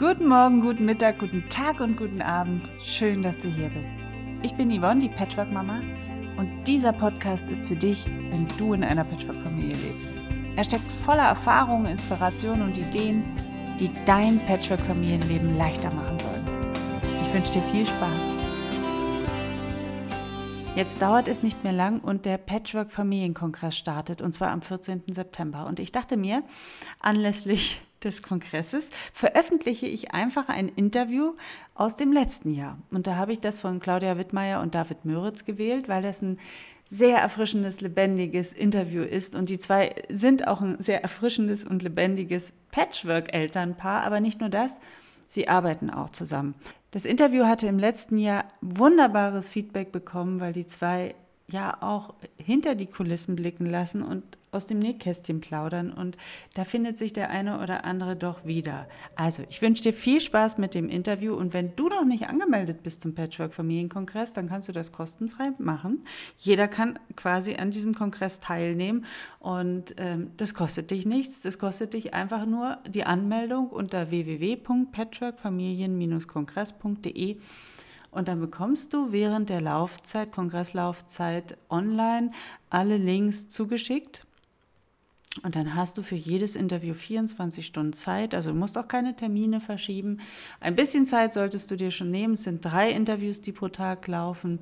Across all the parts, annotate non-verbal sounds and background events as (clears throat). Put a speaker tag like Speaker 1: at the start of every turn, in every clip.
Speaker 1: Guten Morgen, guten Mittag, guten Tag und guten Abend. Schön, dass du hier bist. Ich bin Yvonne, die Patchwork-Mama, und dieser Podcast ist für dich, wenn du in einer Patchwork-Familie lebst. Er steckt voller Erfahrungen, Inspirationen und Ideen, die dein Patchwork-Familienleben leichter machen sollen. Ich wünsche dir viel Spaß. Jetzt dauert es nicht mehr lang und der Patchwork Familienkongress startet, und zwar am 14. September. Und ich dachte mir, anlässlich des Kongresses veröffentliche ich einfach ein Interview aus dem letzten Jahr. Und da habe ich das von Claudia Wittmeier und David Möritz gewählt, weil das ein sehr erfrischendes, lebendiges Interview ist. Und die zwei sind auch ein sehr erfrischendes und lebendiges Patchwork-Elternpaar. Aber nicht nur das, sie arbeiten auch zusammen. Das Interview hatte im letzten Jahr wunderbares Feedback bekommen, weil die zwei ja auch hinter die Kulissen blicken lassen und aus dem Nähkästchen plaudern und da findet sich der eine oder andere doch wieder. Also, ich wünsche dir viel Spaß mit dem Interview und wenn du noch nicht angemeldet bist zum Patchwork Familienkongress, dann kannst du das kostenfrei machen. Jeder kann quasi an diesem Kongress teilnehmen und ähm, das kostet dich nichts. Das kostet dich einfach nur die Anmeldung unter www.patchworkfamilien-kongress.de und dann bekommst du während der Laufzeit, Kongresslaufzeit online alle Links zugeschickt. Und dann hast du für jedes Interview 24 Stunden Zeit. Also du musst auch keine Termine verschieben. Ein bisschen Zeit solltest du dir schon nehmen. Es sind drei Interviews, die pro Tag laufen.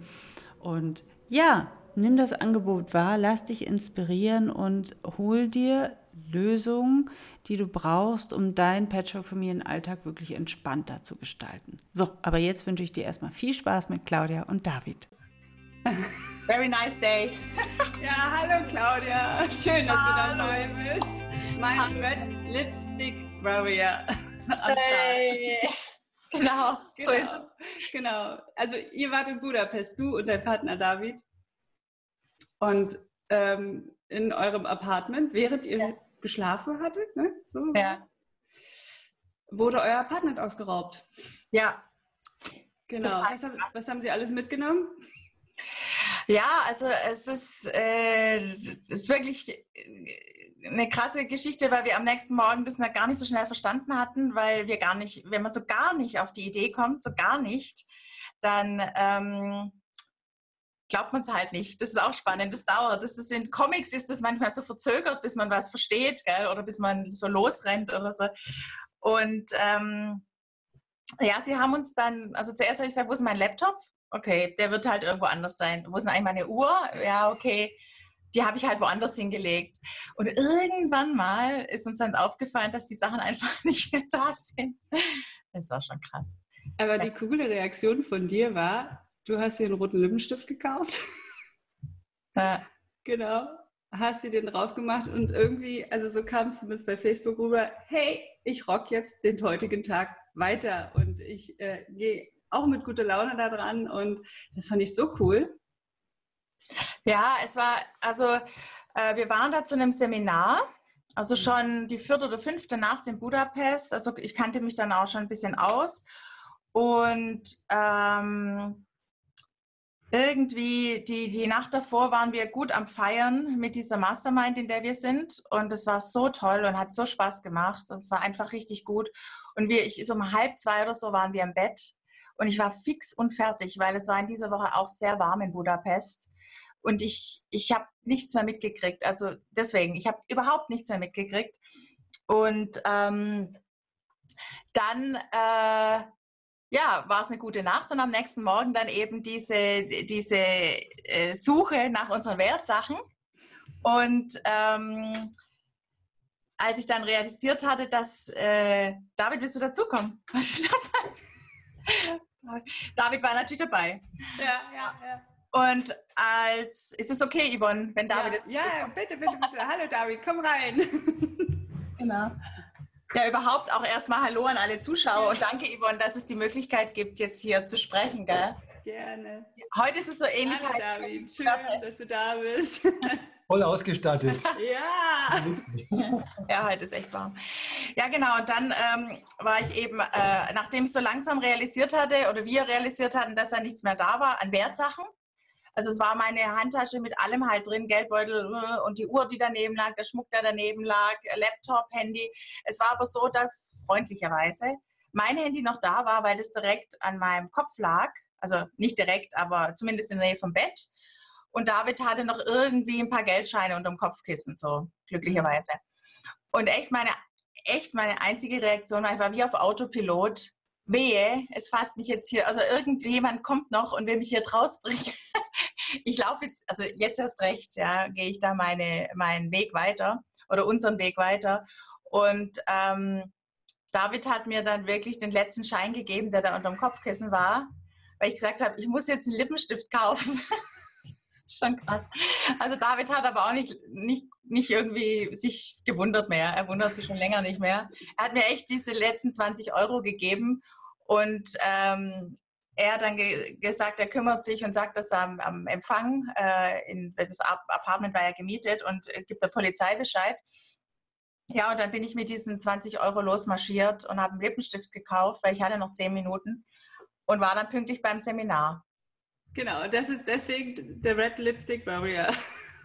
Speaker 1: Und ja, nimm das Angebot wahr, lass dich inspirieren und hol dir Lösungen, die du brauchst, um deinen Patchwork-Familienalltag wirklich entspannter zu gestalten. So, aber jetzt wünsche ich dir erstmal viel Spaß mit Claudia und David. (laughs)
Speaker 2: Very nice day. (laughs)
Speaker 1: ja, hallo Claudia. Schön, dass hallo. du dabei bist. Mein hallo. Red Lipstick Warrior. (laughs)
Speaker 2: Hey. Genau,
Speaker 1: genau, so ist es. Genau. Also ihr wart in Budapest, du und dein Partner David. Und ähm, in eurem Apartment, während ihr ja geschlafen hattet, ne? So ja. wurde euer Apartment ausgeraubt.
Speaker 2: Ja.
Speaker 1: Genau. Was, was, haben Sie alles mitgenommen?
Speaker 2: Ja, also es ist, äh, ist wirklich äh, eine krasse Geschichte, weil wir am nächsten Morgen das gar nicht so schnell verstanden hatten, weil wir gar nicht, wenn man so gar nicht auf die Idee kommt, so gar nicht, dann ähm, glaubt man es halt nicht. Das ist auch spannend, das dauert. Das ist in Comics ist das manchmal so verzögert, bis man was versteht, gell? oder bis man so losrennt oder so. Und ähm, ja, sie haben uns dann, also zuerst habe ich gesagt, wo ist mein Laptop? Okay, der wird halt irgendwo anders sein. Wo ist denn eigentlich meine Uhr? Ja, okay. Die habe ich halt woanders hingelegt. Und irgendwann mal ist uns dann aufgefallen, dass die Sachen einfach (laughs) nicht mehr da sind. Das war schon krass.
Speaker 1: Aber die coole Reaktion von dir war, Du hast dir einen roten Lippenstift gekauft. Ja. (laughs) genau. Hast dir den drauf gemacht und irgendwie, also so kam es zumindest bei Facebook rüber, hey, ich rock jetzt den heutigen Tag weiter und ich äh, gehe auch mit guter Laune da dran und das fand ich so cool.
Speaker 2: Ja, es war, also äh, wir waren da zu einem Seminar, also mhm. schon die vierte oder fünfte Nacht in Budapest. Also ich kannte mich dann auch schon ein bisschen aus. Und ähm, irgendwie die, die Nacht davor waren wir gut am Feiern mit dieser Mastermind, in der wir sind. Und es war so toll und hat so Spaß gemacht. Es war einfach richtig gut. Und wir, ich, so um halb zwei oder so waren wir im Bett. Und ich war fix und fertig, weil es war in dieser Woche auch sehr warm in Budapest. Und ich, ich habe nichts mehr mitgekriegt. Also deswegen, ich habe überhaupt nichts mehr mitgekriegt. Und ähm, dann äh, ja, war es eine gute Nacht und am nächsten Morgen dann eben diese, diese äh, Suche nach unseren Wertsachen. Und ähm, als ich dann realisiert hatte, dass äh, David, willst du dazukommen? (laughs) David war natürlich dabei.
Speaker 1: Ja, ja, ja.
Speaker 2: Und als, ist es okay, Yvonne, wenn David...
Speaker 1: Ja, ja bitte, bitte, bitte. Hallo David, komm rein. (laughs)
Speaker 2: Genau. Ja, überhaupt auch erstmal Hallo an alle Zuschauer und danke, Yvonne, dass es die Möglichkeit gibt, jetzt hier zu sprechen. Gell?
Speaker 1: Gerne.
Speaker 2: Heute ist es so ähnlich.
Speaker 1: Hallo, David. Schön, dass du da bist. (laughs)
Speaker 3: Voll ausgestattet. (laughs)
Speaker 1: ja. (laughs)
Speaker 2: ja, heute ist echt warm. Ja, genau. Und dann ähm, war ich eben, äh, nachdem ich so langsam realisiert hatte oder wir realisiert hatten, dass da nichts mehr da war an Wertsachen, also es war meine Handtasche mit allem halt drin, Geldbeutel äh, und die Uhr, die daneben lag, der Schmuck, der daneben lag, Laptop, Handy. Es war aber so, dass freundlicherweise mein Handy noch da war, weil das direkt an meinem Kopf lag. Also nicht direkt, aber zumindest in der Nähe vom Bett. Und David hatte noch irgendwie ein paar Geldscheine unterm Kopfkissen, so glücklicherweise. Und echt meine, echt meine einzige Reaktion war, ich war wie auf Autopilot. Wehe, es fasst mich jetzt hier, also irgendjemand kommt noch und will mich hier draus bringen. (laughs) ich laufe jetzt, also jetzt erst recht, ja, gehe ich da meine, meinen Weg weiter oder unseren Weg weiter. Und ähm, David hat mir dann wirklich den letzten Schein gegeben, der da unter dem Kopfkissen war, weil ich gesagt habe, ich muss jetzt einen Lippenstift kaufen. (laughs) Schon krass. Also David hat aber auch nicht, nicht, nicht irgendwie sich gewundert mehr. Er wundert sich schon länger nicht mehr. Er hat mir echt diese letzten 20 Euro gegeben und ähm, er hat dann ge gesagt, er kümmert sich und sagt das am, am Empfang. Äh, in, das Apartment war ja gemietet und äh, gibt der Polizei Bescheid. Ja, und dann bin ich mit diesen 20 Euro losmarschiert und habe einen Lippenstift gekauft, weil ich hatte noch 10 Minuten und war dann pünktlich beim Seminar.
Speaker 4: Genau, das ist deswegen der Red Lipstick Barrier. (laughs)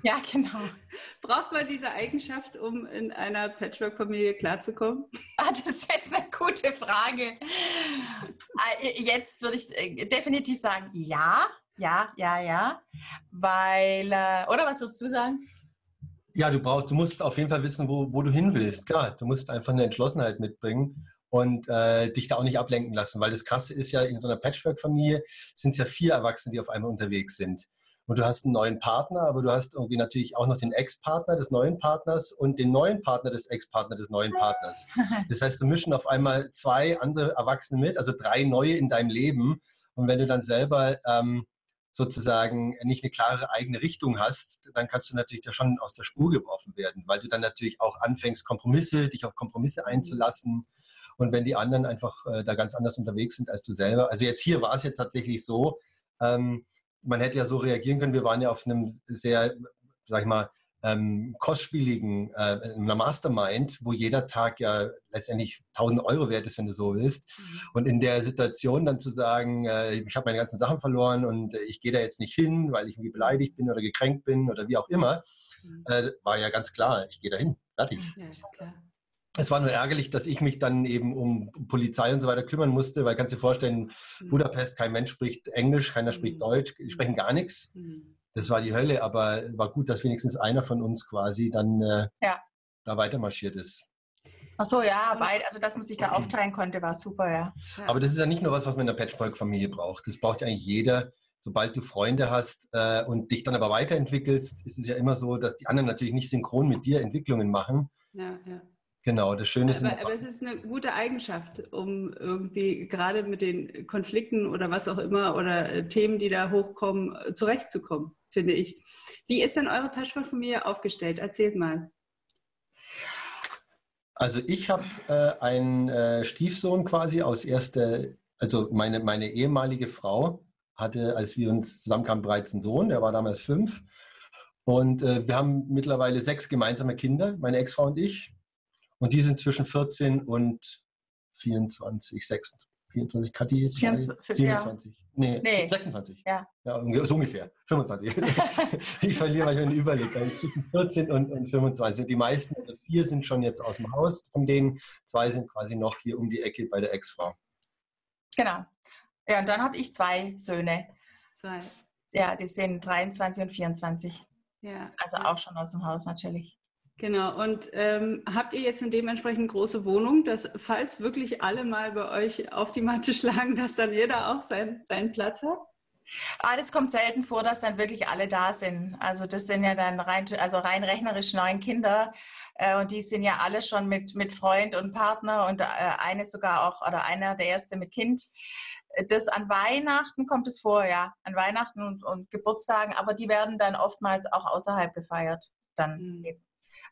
Speaker 2: Ja, genau.
Speaker 4: Braucht man diese Eigenschaft, um in einer Patchwork-Familie klarzukommen? (laughs)
Speaker 2: Ah, das ist jetzt eine gute Frage. Ah, jetzt würde ich äh, definitiv sagen, ja, ja, ja, ja. Weil, äh, oder was würdest du sagen?
Speaker 3: Ja, du brauchst, du musst auf jeden Fall wissen, wo, wo du hin willst. Klar, du musst einfach eine Entschlossenheit mitbringen und äh, dich da auch nicht ablenken lassen, weil das Krasse ist ja, in so einer Patchwork-Familie sind es ja vier Erwachsene, die auf einmal unterwegs sind. Und du hast einen neuen Partner, aber du hast irgendwie natürlich auch noch den Ex-Partner des neuen Partners und den neuen Partner des Ex-Partners des neuen Partners. (laughs) Das heißt, du mischen auf einmal zwei andere Erwachsene mit, also drei neue in deinem Leben. Und wenn du dann selber ähm, sozusagen nicht eine klare eigene Richtung hast, dann kannst du natürlich da schon aus der Spur geworfen werden, weil du dann natürlich auch anfängst, Kompromisse, dich auf Kompromisse mhm. Und wenn die anderen einfach äh, da ganz anders unterwegs sind als du selber. Also jetzt hier war es ja tatsächlich so, ähm, man hätte ja so reagieren können, wir waren ja auf einem sehr, sag ich mal, ähm, kostspieligen äh, einer Mastermind, wo jeder Tag ja letztendlich 1000 Euro wert ist, wenn du so willst. Mhm. Und in der Situation dann zu sagen, äh, ich habe meine ganzen Sachen verloren und äh, ich gehe da jetzt nicht hin, weil ich irgendwie beleidigt bin oder gekränkt bin oder wie auch immer, mhm. äh, war ja ganz klar, ich gehe da hin. Fertig. Ja, es war nur ärgerlich, dass ich mich dann eben um Polizei und so weiter kümmern musste, weil kannst du dir vorstellen, mhm. Budapest, kein Mensch spricht Englisch, keiner spricht Deutsch, die sprechen gar nichts das war die Hölle, aber war gut, dass wenigstens einer von uns quasi dann äh, ja. da weitermarschiert ist.
Speaker 2: Ach so, ja, weil, also dass man sich da aufteilen konnte, war super, ja.
Speaker 3: Aber das ist ja nicht nur was, was man in der Patchwork-Familie braucht. Das braucht ja eigentlich jeder. Sobald du Freunde hast äh, und dich dann aber weiterentwickelst, ist es ja immer so, dass die anderen natürlich nicht synchron mit dir Entwicklungen machen. Ja, ja. Genau, das Schöne ist.
Speaker 4: Aber, aber, es ist eine gute Eigenschaft, um irgendwie gerade mit den Konflikten oder was auch immer oder äh, Themen, die da hochkommen, äh, zurechtzukommen, finde ich. Wie ist denn eure Patchwork-Familie aufgestellt? Erzählt mal.
Speaker 3: Also ich habe äh, einen äh, Stiefsohn quasi aus erster, also meine, meine ehemalige Frau hatte, als wir uns zusammenkamen, bereits einen Sohn, der war damals fünf. Und äh, wir haben mittlerweile sechs gemeinsame Kinder, meine Ex-Frau und ich. Und die sind zwischen 14 und 24, 26. 24, Kathi, 24, 27. Ja. Nee, nee, 26. Ja. ja. So ungefähr. 25. (laughs) ich verliere manchmal den Überblick. Zwischen 14 und, und 25. Und die meisten, also vier sind schon jetzt aus dem Haus, von denen zwei sind quasi noch hier um die Ecke bei der Ex-Frau.
Speaker 2: Genau. Ja, und dann habe ich zwei Söhne. Zwei. Ja, die sind 23 und 24. Ja. Also auch schon aus dem Haus natürlich.
Speaker 4: Genau, und ähm, habt ihr jetzt eine dementsprechend große Wohnung, dass falls wirklich alle mal bei euch auf die Matte (laughs) schlagen, dass dann jeder auch sein, seinen Platz hat?
Speaker 2: Ah, das kommt selten vor, dass dann wirklich alle da sind. Also das sind ja dann rein, also rein rechnerisch neun Kinder äh, und die sind ja alle schon mit, mit Freund und Partner und äh, eine sogar auch, oder einer der erste mit Kind. Das an Weihnachten kommt es vor, ja, an Weihnachten und, und Geburtstagen, aber die werden dann oftmals auch außerhalb gefeiert. Dann mhm. eben.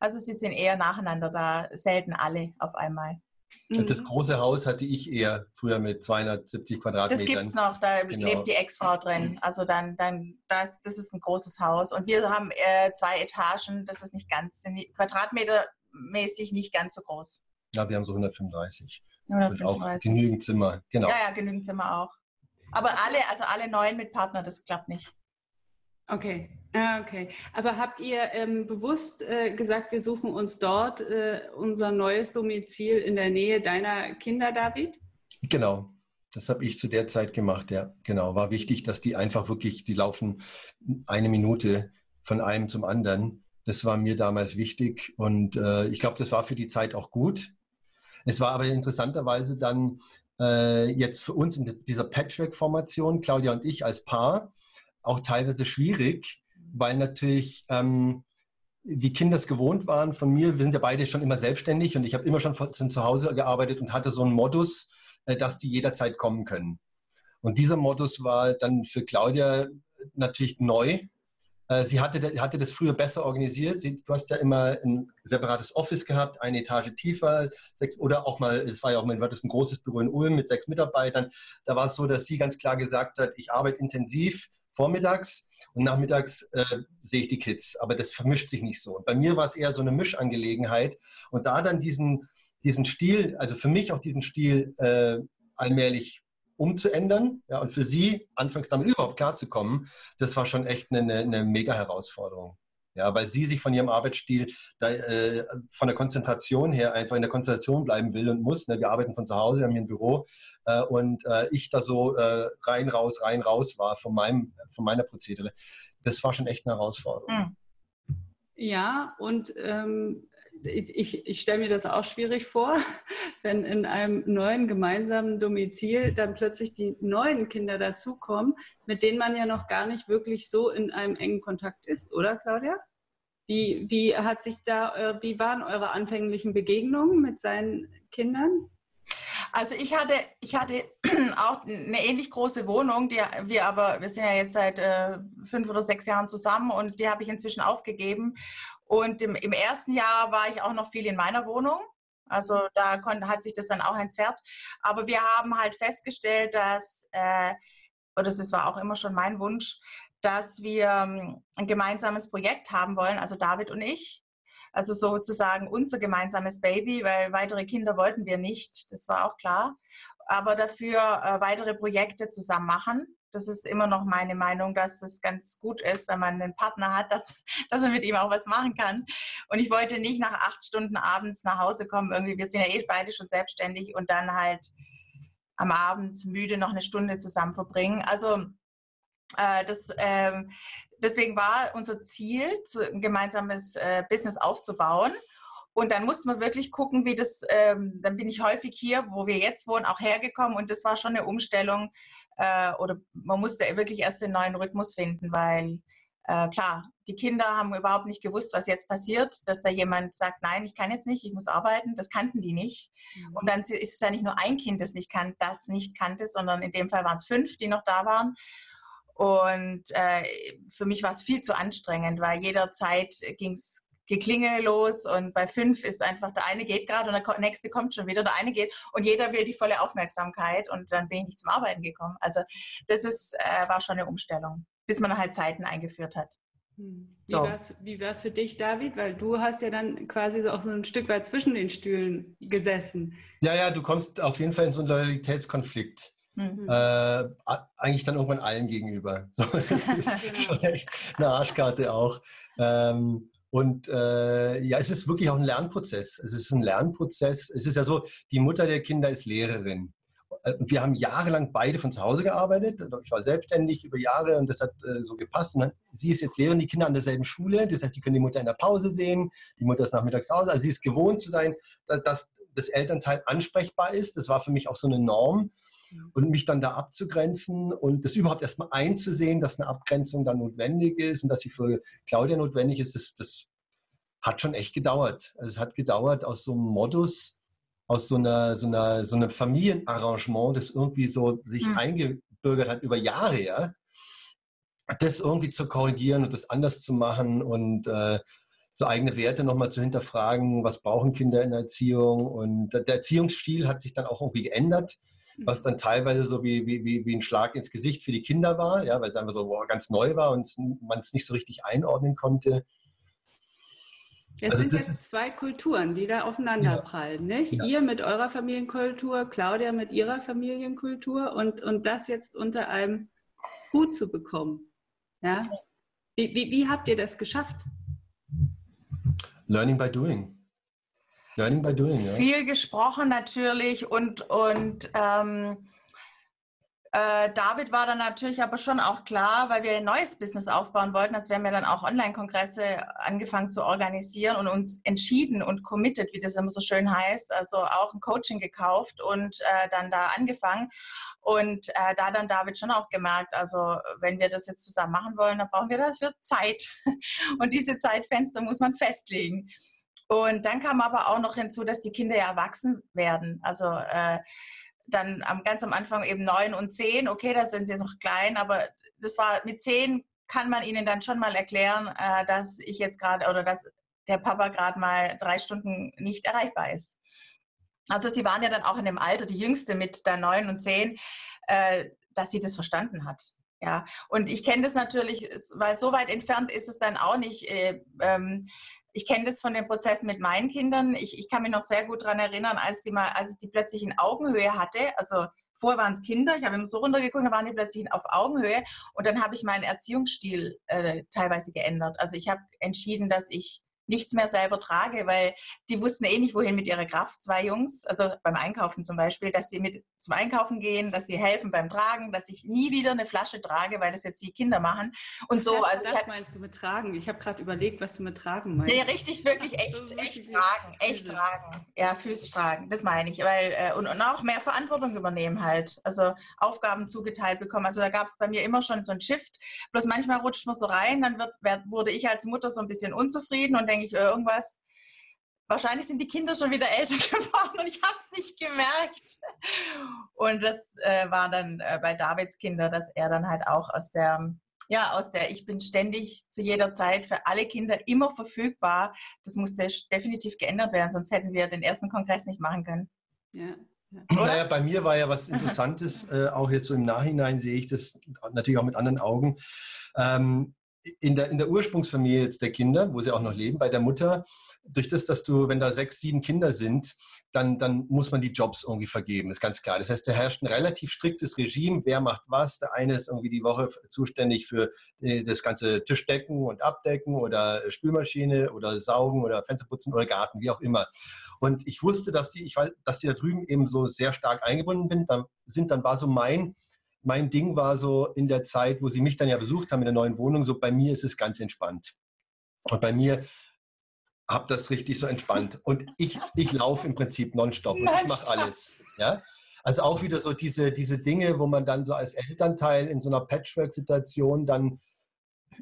Speaker 2: Also sie sind eher nacheinander da, selten alle auf einmal.
Speaker 3: Das mhm. große Haus hatte ich eher früher mit 270 Quadratmetern.
Speaker 2: Das gibt es noch, da genau. lebt die Ex-Frau drin. Also dann, dann das, das ist ein großes Haus. Und wir haben äh, zwei Etagen, das ist nicht ganz, quadratmetermäßig nicht ganz so groß.
Speaker 3: Ja, wir haben so 135. 135. Und auch genügend Zimmer, genau.
Speaker 2: Ja, ja, genügend Zimmer auch. Aber alle, also alle neun mit Partner, das klappt nicht.
Speaker 4: Okay, ah, okay. Aber habt ihr ähm, bewusst äh, gesagt, wir suchen uns dort äh, unser neues Domizil in der Nähe deiner Kinder, David?
Speaker 3: Genau. Das habe ich zu der Zeit gemacht, ja. Genau. War wichtig, dass die einfach wirklich, die laufen eine Minute von einem zum anderen. Das war mir damals wichtig und äh, ich glaube, das war für die Zeit auch gut. Es war aber interessanterweise dann äh, jetzt für uns in dieser Patchwork-Formation, Claudia und ich als Paar, auch teilweise schwierig, weil natürlich ähm, die Kinder es gewohnt waren von mir. Wir sind ja beide schon immer selbstständig und ich habe immer schon von zu Hause gearbeitet und hatte so einen Modus, äh, dass die jederzeit kommen können. Und dieser Modus war dann für Claudia natürlich neu. Äh, sie hatte, hatte das früher besser organisiert. Sie, du hast ja immer ein separates Office gehabt, eine Etage tiefer, sechs, oder auch mal, es war ja auch mal ein großes Büro in Ulm mit sechs Mitarbeitern. Da war es so, dass sie ganz klar gesagt hat, ich arbeite intensiv vormittags und nachmittags äh, sehe ich die Kids. Aber das vermischt sich nicht so. Und bei mir war es eher so eine Mischangelegenheit. Und da dann diesen, diesen Stil, also für mich auch diesen Stil äh, allmählich umzuändern ja, und für sie anfangs damit überhaupt klarzukommen, das war schon echt eine, eine mega Herausforderung. Ja, weil sie sich von ihrem Arbeitsstil, da, äh, von der Konzentration her einfach in der Konzentration bleiben will und muss. Ne? Wir arbeiten von zu Hause, wir haben hier ein Büro äh, und äh, ich da so äh, rein, raus, rein, raus war von, meinem, von meiner Prozedere. Das war schon echt eine Herausforderung. Hm.
Speaker 4: Ja, und ähm, ich, ich, stelle mir das auch schwierig vor, (laughs) wenn in einem neuen gemeinsamen Domizil dann plötzlich die neuen Kinder dazukommen, mit denen man ja noch gar nicht wirklich so in einem engen Kontakt ist, oder Claudia? Wie, wie hat sich da, äh, wie waren eure anfänglichen Begegnungen mit seinen Kindern?
Speaker 2: Also ich hatte, ich hatte (clears throat) auch eine ähnlich große Wohnung, die wir aber, wir sind ja jetzt seit äh, fünf oder sechs Jahren zusammen und die habe ich inzwischen aufgegeben. Und im, im, ersten Jahr war ich auch noch viel in meiner Wohnung. Also da konnte, hat sich das dann auch entzerrt. Aber wir haben halt festgestellt, dass, äh, oder das war auch immer schon mein Wunsch, dass wir ähm, ein gemeinsames Projekt haben wollen, also David und ich. Also sozusagen unser gemeinsames Baby, weil weitere Kinder wollten wir nicht, das war auch klar. Aber dafür äh, weitere Projekte zusammen machen. Das ist immer noch meine Meinung, dass es ganz gut ist, wenn man einen Partner hat, dass, (laughs) dass er mit ihm auch was machen kann. Und ich wollte nicht nach acht Stunden abends nach Hause kommen. Irgendwie, wir sind ja eh beide schon selbstständig und dann halt am Abend müde noch eine Stunde zusammen verbringen. Also äh, das, äh, deswegen war unser Ziel, ein gemeinsames äh, Business aufzubauen. Und dann mussten wir wirklich gucken, wie das, ähm, dann bin ich häufig hier, wo wir jetzt wohnen, auch hergekommen. Und das war schon eine Umstellung, äh, oder man musste wirklich erst den neuen Rhythmus finden, weil äh, klar, die Kinder haben überhaupt nicht gewusst, was jetzt passiert, dass da jemand sagt, nein, ich kann jetzt nicht, ich muss arbeiten, das kannten die nicht. Mhm. Und dann ist es ja nicht nur ein Kind, das nicht kann, das nicht kannte, sondern in dem Fall waren es fünf, die noch da waren. Und äh, für mich war es viel zu anstrengend, weil jederzeit ging es Geklingel los und bei fünf ist einfach, der eine geht gerade und der nächste kommt schon wieder, der eine geht und jeder will die volle Aufmerksamkeit und dann bin ich nicht zum Arbeiten gekommen. Also das ist, äh, war schon eine Umstellung, bis man halt Zeiten eingeführt hat.
Speaker 4: Hm. Wie war es für dich, David? Weil du hast ja dann quasi so auch so ein Stück weit zwischen den Stühlen gesessen.
Speaker 3: Ja, ja, du kommst auf jeden Fall in so einen Loyalitätskonflikt. Mhm. Äh, eigentlich dann irgendwann allen gegenüber. So, das ist genau. (laughs) schon echt eine Arschkarte auch. Ähm, und äh, ja, es ist wirklich auch ein Lernprozess. Es ist ein Lernprozess. Es ist ja so, die Mutter der Kinder ist Lehrerin. Äh, und wir haben jahrelang beide von zu Hause gearbeitet. Ich war selbstständig über Jahre und das hat äh, so gepasst. Und dann, sie ist jetzt Lehrerin, die Kinder an derselben Schule. Das heißt, die können die Mutter in der Pause sehen. Die Mutter ist nachmittags Hause. Also sie ist gewohnt zu sein, dass, dass das Elternteil ansprechbar ist. Das war für mich auch so eine Norm. Und mich dann da abzugrenzen und das überhaupt erstmal einzusehen, dass eine Abgrenzung dann notwendig ist und dass sie für Claudia notwendig ist, das, das hat schon echt gedauert. Also es hat gedauert aus so einem Modus, aus so einer, so einer, so einem Familienarrangement, das irgendwie so sich mhm. eingebürgert hat über Jahre, ja, das irgendwie zu korrigieren und das anders zu machen und äh, so eigene Werte nochmal zu hinterfragen, was brauchen Kinder in der Erziehung und der Erziehungsstil hat sich dann auch irgendwie geändert was dann teilweise so wie, wie, wie ein Schlag ins Gesicht für die Kinder war, ja, weil es einfach so boah, ganz neu war und man es nicht so richtig einordnen konnte.
Speaker 4: Es also sind jetzt zwei Kulturen, die da aufeinanderprallen, ja, nicht? Ja. Ihr mit eurer Familienkultur, Claudia mit ihrer Familienkultur und, und das jetzt unter einem Hut zu bekommen. Ja? Wie, wie, wie habt ihr das geschafft?
Speaker 3: Learning by doing. Learning by doing,
Speaker 2: ja. Viel gesprochen natürlich und, und ähm, äh, David war dann natürlich aber schon auch klar, weil wir ein neues Business aufbauen wollten, als wir haben ja dann auch Online-Kongresse angefangen zu organisieren und uns entschieden und committed, wie das immer so schön heißt, also auch ein Coaching gekauft und äh, dann da angefangen. Und äh, da dann David schon auch gemerkt, also wenn wir das jetzt zusammen machen wollen, dann brauchen wir dafür Zeit. (laughs) Und diese Zeitfenster muss man festlegen. Und dann kam aber auch noch hinzu, dass die Kinder ja erwachsen werden. Also äh, dann am, ganz am Anfang eben neun und zehn, okay, da sind sie noch klein, aber das war mit zehn kann man ihnen dann schon mal erklären, äh, dass ich jetzt gerade oder dass der Papa gerade mal drei Stunden nicht erreichbar ist. Also sie waren ja dann auch in dem Alter, die Jüngste mit der neun und zehn, äh, dass sie das verstanden hat. Ja, und ich kenne das natürlich, weil so weit entfernt ist es dann auch nicht. Äh, ähm, ich kenne das von den Prozessen mit meinen Kindern. Ich, ich kann mich noch sehr gut daran erinnern, als die mal, als ich die plötzlich in Augenhöhe hatte. Also vorher waren es Kinder, ich habe immer so runtergeguckt, dann waren die plötzlich auf Augenhöhe und dann habe ich meinen Erziehungsstil äh, teilweise geändert. Also ich habe entschieden, dass ich nichts mehr selber trage, weil die wussten eh nicht, wohin mit ihrer Kraft, zwei Jungs, also beim Einkaufen zum Beispiel, dass sie mit zum Einkaufen gehen, dass sie helfen beim Tragen, dass ich nie wieder eine Flasche trage, weil das jetzt die Kinder machen und so.
Speaker 4: Das, also das meinst du mit Tragen? Ich habe gerade überlegt, was du mit Tragen meinst.
Speaker 2: Nee, richtig, wirklich echt, so echt tragen, echt Füße. tragen. Ja, Füße tragen, das meine ich, weil äh, und, und auch mehr Verantwortung übernehmen halt, also Aufgaben zugeteilt bekommen. Also da gab es bei mir immer schon so ein Shift. Bloß manchmal rutscht man so rein, dann wird, wurde ich als Mutter so ein bisschen unzufrieden und denke ich, irgendwas wahrscheinlich sind die Kinder schon wieder älter (laughs) geworden und ich habe es nicht gemerkt. Und das äh, war dann äh, bei Davids Kinder, dass er dann halt auch aus der, ja, aus der Ich bin ständig zu jeder Zeit für alle Kinder immer verfügbar. Das musste definitiv geändert werden, sonst hätten wir den ersten Kongress nicht machen können.
Speaker 3: Ja. Naja, bei mir war ja was Interessantes, äh, auch jetzt so im Nachhinein sehe ich das natürlich auch mit anderen Augen. Ähm, in der, in der Ursprungsfamilie jetzt der Kinder, wo sie auch noch leben, bei der Mutter, durch das, dass du, wenn da sechs, sieben Kinder sind, dann, dann muss man die Jobs irgendwie vergeben, ist ganz klar. Das heißt, da herrscht ein relativ striktes Regime, wer macht was. Der eine ist irgendwie die Woche zuständig für äh, das ganze Tischdecken und Abdecken oder Spülmaschine oder Saugen oder Fensterputzen oder Garten, wie auch immer. Und ich wusste, dass die, ich weiß, dass die da drüben eben so sehr stark eingebunden sind. Dann war so mein mein Ding war so in der Zeit, wo sie mich dann ja besucht haben in der neuen Wohnung, so bei mir ist es ganz entspannt. Und bei mir habe das richtig so entspannt. Und ich, ich laufe im Prinzip nonstop und ich mache alles. Ja? Also auch wieder so diese, diese Dinge, wo man dann so als Elternteil in so einer Patchwork-Situation dann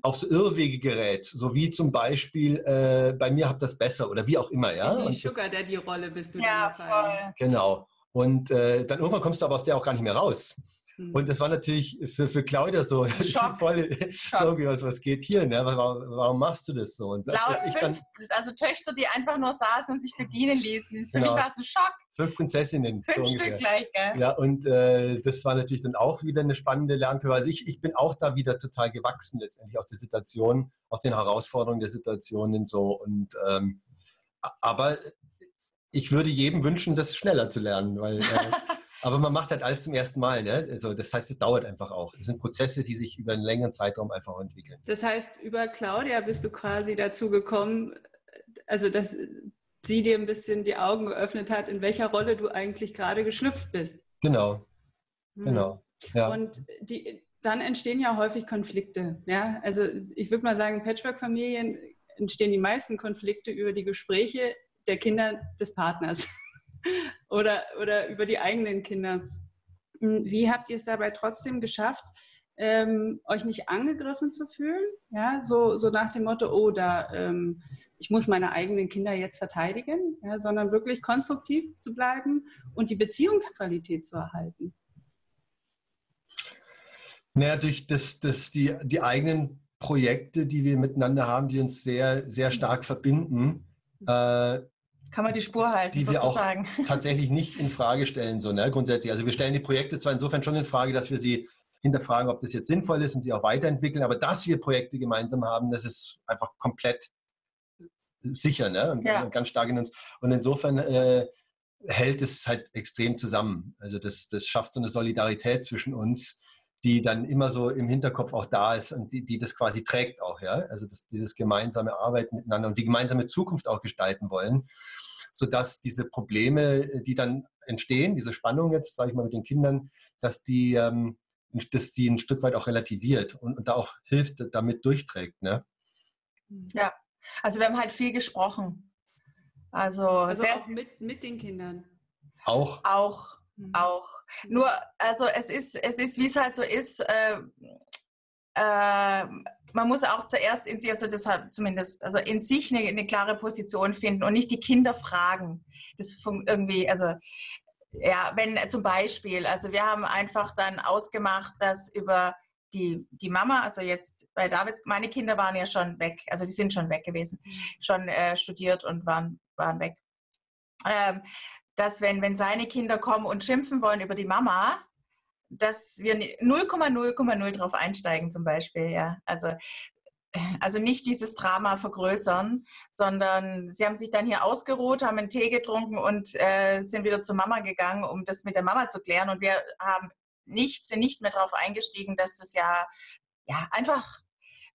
Speaker 3: auf so Irrwege gerät, so wie zum Beispiel äh, bei mir habt das besser oder wie auch immer, ja.
Speaker 4: Die Sugar Daddy Rolle bist du
Speaker 2: ja, voll.
Speaker 3: Genau. Und äh, dann irgendwann kommst du aber aus der auch gar nicht mehr raus. Mhm. Und das war natürlich für, für Claudia so (laughs) voll Schock. was, was geht hier? Ne? Warum, warum, machst du das so? Und das,
Speaker 2: Claudia, fünf, also Töchter, die einfach nur saßen und sich bedienen ließen. Für genau. mich war es ein Schock.
Speaker 3: Fünf Prinzessinnen.
Speaker 2: Fünf so Stück gleich, gell?
Speaker 3: Ja, und äh, das war natürlich dann auch wieder eine spannende Lernkurve. Also ich, ich bin auch da wieder total gewachsen letztendlich aus der Situation, aus den Herausforderungen der Situationen so. Und ähm, aber ich würde jedem wünschen, das schneller zu lernen, weil äh, (laughs) Aber man macht halt alles zum ersten Mal. Ne? Also das heißt, es dauert einfach auch. Das sind Prozesse, die sich über einen längeren Zeitraum einfach entwickeln.
Speaker 4: Das heißt, über Claudia bist du quasi dazu gekommen, also dass sie dir ein bisschen die Augen geöffnet hat, in welcher Rolle du eigentlich gerade geschlüpft bist.
Speaker 3: Genau. Hm. Genau.
Speaker 4: Ja. Und die, dann entstehen ja häufig Konflikte. Ja? Also ich würde mal sagen, Patchwork-Familien entstehen die meisten Konflikte über die Gespräche der Kinder des Partners oder, oder über die eigenen Kinder. Hm, wie habt ihr es dabei trotzdem geschafft, ähm, euch nicht angegriffen zu fühlen? Ja, so, so nach dem Motto, oh, da, ähm, ich muss meine eigenen Kinder jetzt verteidigen, ja, sondern wirklich konstruktiv zu bleiben und die Beziehungsqualität zu erhalten.
Speaker 3: Naja, durch das, das, die, die eigenen Projekte, die wir miteinander haben, die uns sehr, sehr stark verbinden, äh,
Speaker 2: kann man die Spur halten,
Speaker 3: die sozusagen. wir auch (laughs) tatsächlich nicht in Frage stellen, so ne, grundsätzlich. Also wir stellen die Projekte zwar insofern schon in Frage, dass wir sie hinterfragen, ob das jetzt sinnvoll ist und sie auch weiterentwickeln, aber dass wir Projekte gemeinsam haben, das ist einfach komplett sicher ne? und, ja. ganz stark in uns. Und insofern äh, hält es halt extrem zusammen. Also das, das schafft so eine Solidarität zwischen uns, die dann immer so im Hinterkopf auch da ist und die, die das quasi trägt auch, ja. Also das, dieses gemeinsame Arbeiten miteinander und die gemeinsame Zukunft auch gestalten wollen. sodass diese Probleme, die dann entstehen, diese Spannung jetzt, sage ich mal, mit den Kindern, dass die, ähm, dass die ein Stück weit auch relativiert und, und da auch hilft, damit durchträgt. Ne?
Speaker 2: Ja, also wir haben halt viel gesprochen. Also,
Speaker 4: also sehr, auch mit, mit den Kindern.
Speaker 3: Auch.
Speaker 2: Auch, mhm. auch. Nur, also es ist, es ist, wie es halt so ist, äh, äh, man muss auch zuerst in sich, also deshalb zumindest, also in sich eine, eine, klare Position finden und nicht die Kinder fragen. Das irgendwie, also ja, wenn zum Beispiel, also wir haben einfach dann ausgemacht, dass über die, die Mama, also jetzt bei Davids, meine Kinder waren ja schon weg, also die sind schon weg gewesen, mhm. schon äh, studiert und waren, waren weg. Ähm, dass wenn, wenn seine Kinder kommen und schimpfen wollen über die Mama, dass wir 0,0,0 drauf einsteigen zum Beispiel, ja. Also also nicht dieses Drama vergrößern, sondern sie haben sich dann hier ausgeruht, haben einen Tee getrunken und äh, sind wieder zur Mama gegangen, um das mit der Mama zu klären. Und wir haben nicht, sind nicht mehr darauf eingestiegen, dass das ja, ja einfach,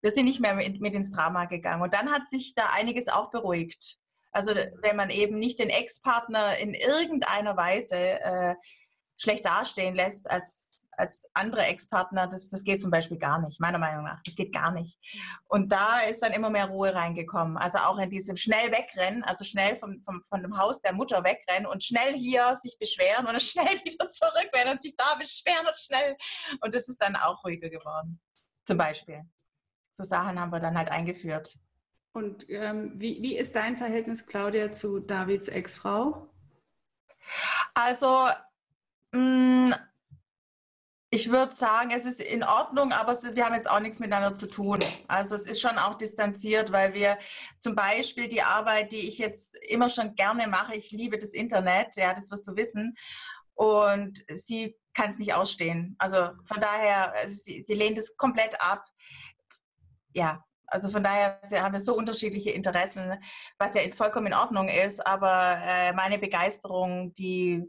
Speaker 2: wir sind nicht mehr mit, mit ins Drama gegangen. Und dann hat sich da einiges auch beruhigt. Also wenn man eben nicht den Ex-Partner in irgendeiner Weise äh, schlecht dastehen lässt als als andere Ex-Partner, das, das geht zum Beispiel gar nicht, meiner Meinung nach. Das geht gar nicht. Und da ist dann immer mehr Ruhe reingekommen. Also auch in diesem schnell wegrennen, also schnell vom, vom, von dem Haus der Mutter wegrennen und schnell hier sich beschweren und (laughs) schnell wieder zurückrennen und sich da beschweren und schnell. Und das ist dann auch ruhiger geworden. Zum Beispiel. So Sachen haben wir dann halt eingeführt.
Speaker 4: Und ähm, wie, wie ist dein Verhältnis, Claudia, zu Davids Ex-Frau?
Speaker 2: Also, mh, mm, ich würde sagen, es ist in Ordnung, aber wir haben jetzt auch nichts miteinander zu tun. Also es ist schon auch distanziert, weil wir zum Beispiel die Arbeit, die ich jetzt immer schon gerne mache, ich liebe das Internet, ja, das wirst du wissen. Und sie kann es nicht ausstehen. Also von daher, sie, sie lehnt es komplett ab. Ja, also von daher haben wir so unterschiedliche Interessen, was ja vollkommen in Ordnung ist, aber äh, meine Begeisterung, die,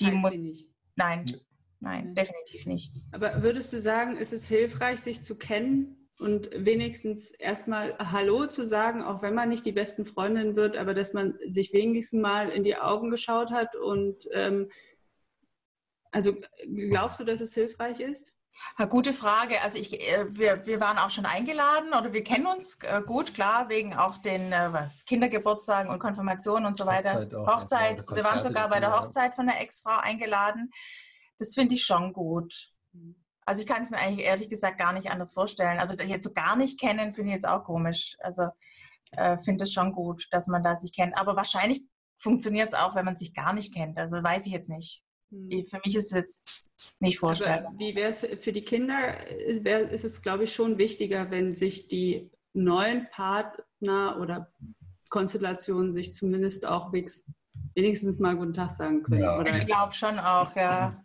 Speaker 2: die muss. Nein, nein, definitiv nicht.
Speaker 4: Aber würdest du sagen, ist es hilfreich, sich zu kennen und wenigstens erstmal Hallo zu sagen, auch wenn man nicht die besten Freundinnen wird, aber dass man sich wenigstens mal in die Augen geschaut hat und ähm, also glaubst du, dass es hilfreich ist?
Speaker 2: Ja, gute Frage. Also ich, äh, wir, wir waren auch schon eingeladen oder wir kennen uns äh, gut, klar, wegen auch den äh, Kindergeburtstagen und Konfirmationen und so weiter. Hochzeit. Auch, Hochzeit. Ja, wir waren sogar bei der Hochzeit von der Ex-Frau eingeladen das finde ich schon gut. Also ich kann es mir eigentlich ehrlich gesagt gar nicht anders vorstellen. Also jetzt so gar nicht kennen, finde ich jetzt auch komisch. Also äh, finde es schon gut, dass man da sich kennt. Aber wahrscheinlich funktioniert es auch, wenn man sich gar nicht kennt. Also weiß ich jetzt nicht. Hm. Für mich ist es jetzt nicht vorstellbar.
Speaker 4: wie wäre es für die Kinder? Wär, ist es, glaube ich, schon wichtiger, wenn sich die neuen Partner oder Konstellationen sich zumindest auch wenigstens mal Guten Tag sagen können.
Speaker 2: Ja. Ich glaube schon auch, ja.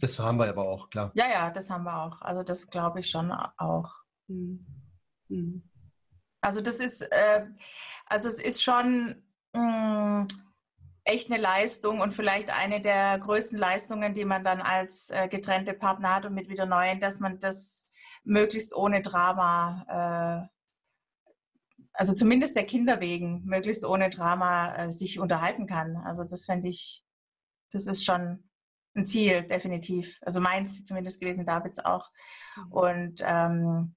Speaker 3: Das haben wir aber auch, klar.
Speaker 2: Ja, ja, das haben wir auch. Also das glaube ich schon auch. Mhm. Mhm. Also das ist, äh, also es ist schon mh, echt eine Leistung und vielleicht eine der größten Leistungen, die man dann als äh, getrennte Partner hat und mit wieder neuen, dass man das möglichst ohne Drama, äh, also zumindest der Kinder wegen, möglichst ohne Drama äh, sich unterhalten kann. Also das fände ich, das ist schon ein Ziel, definitiv. Also meins zumindest gewesen, Davids auch. Mhm. Und ähm,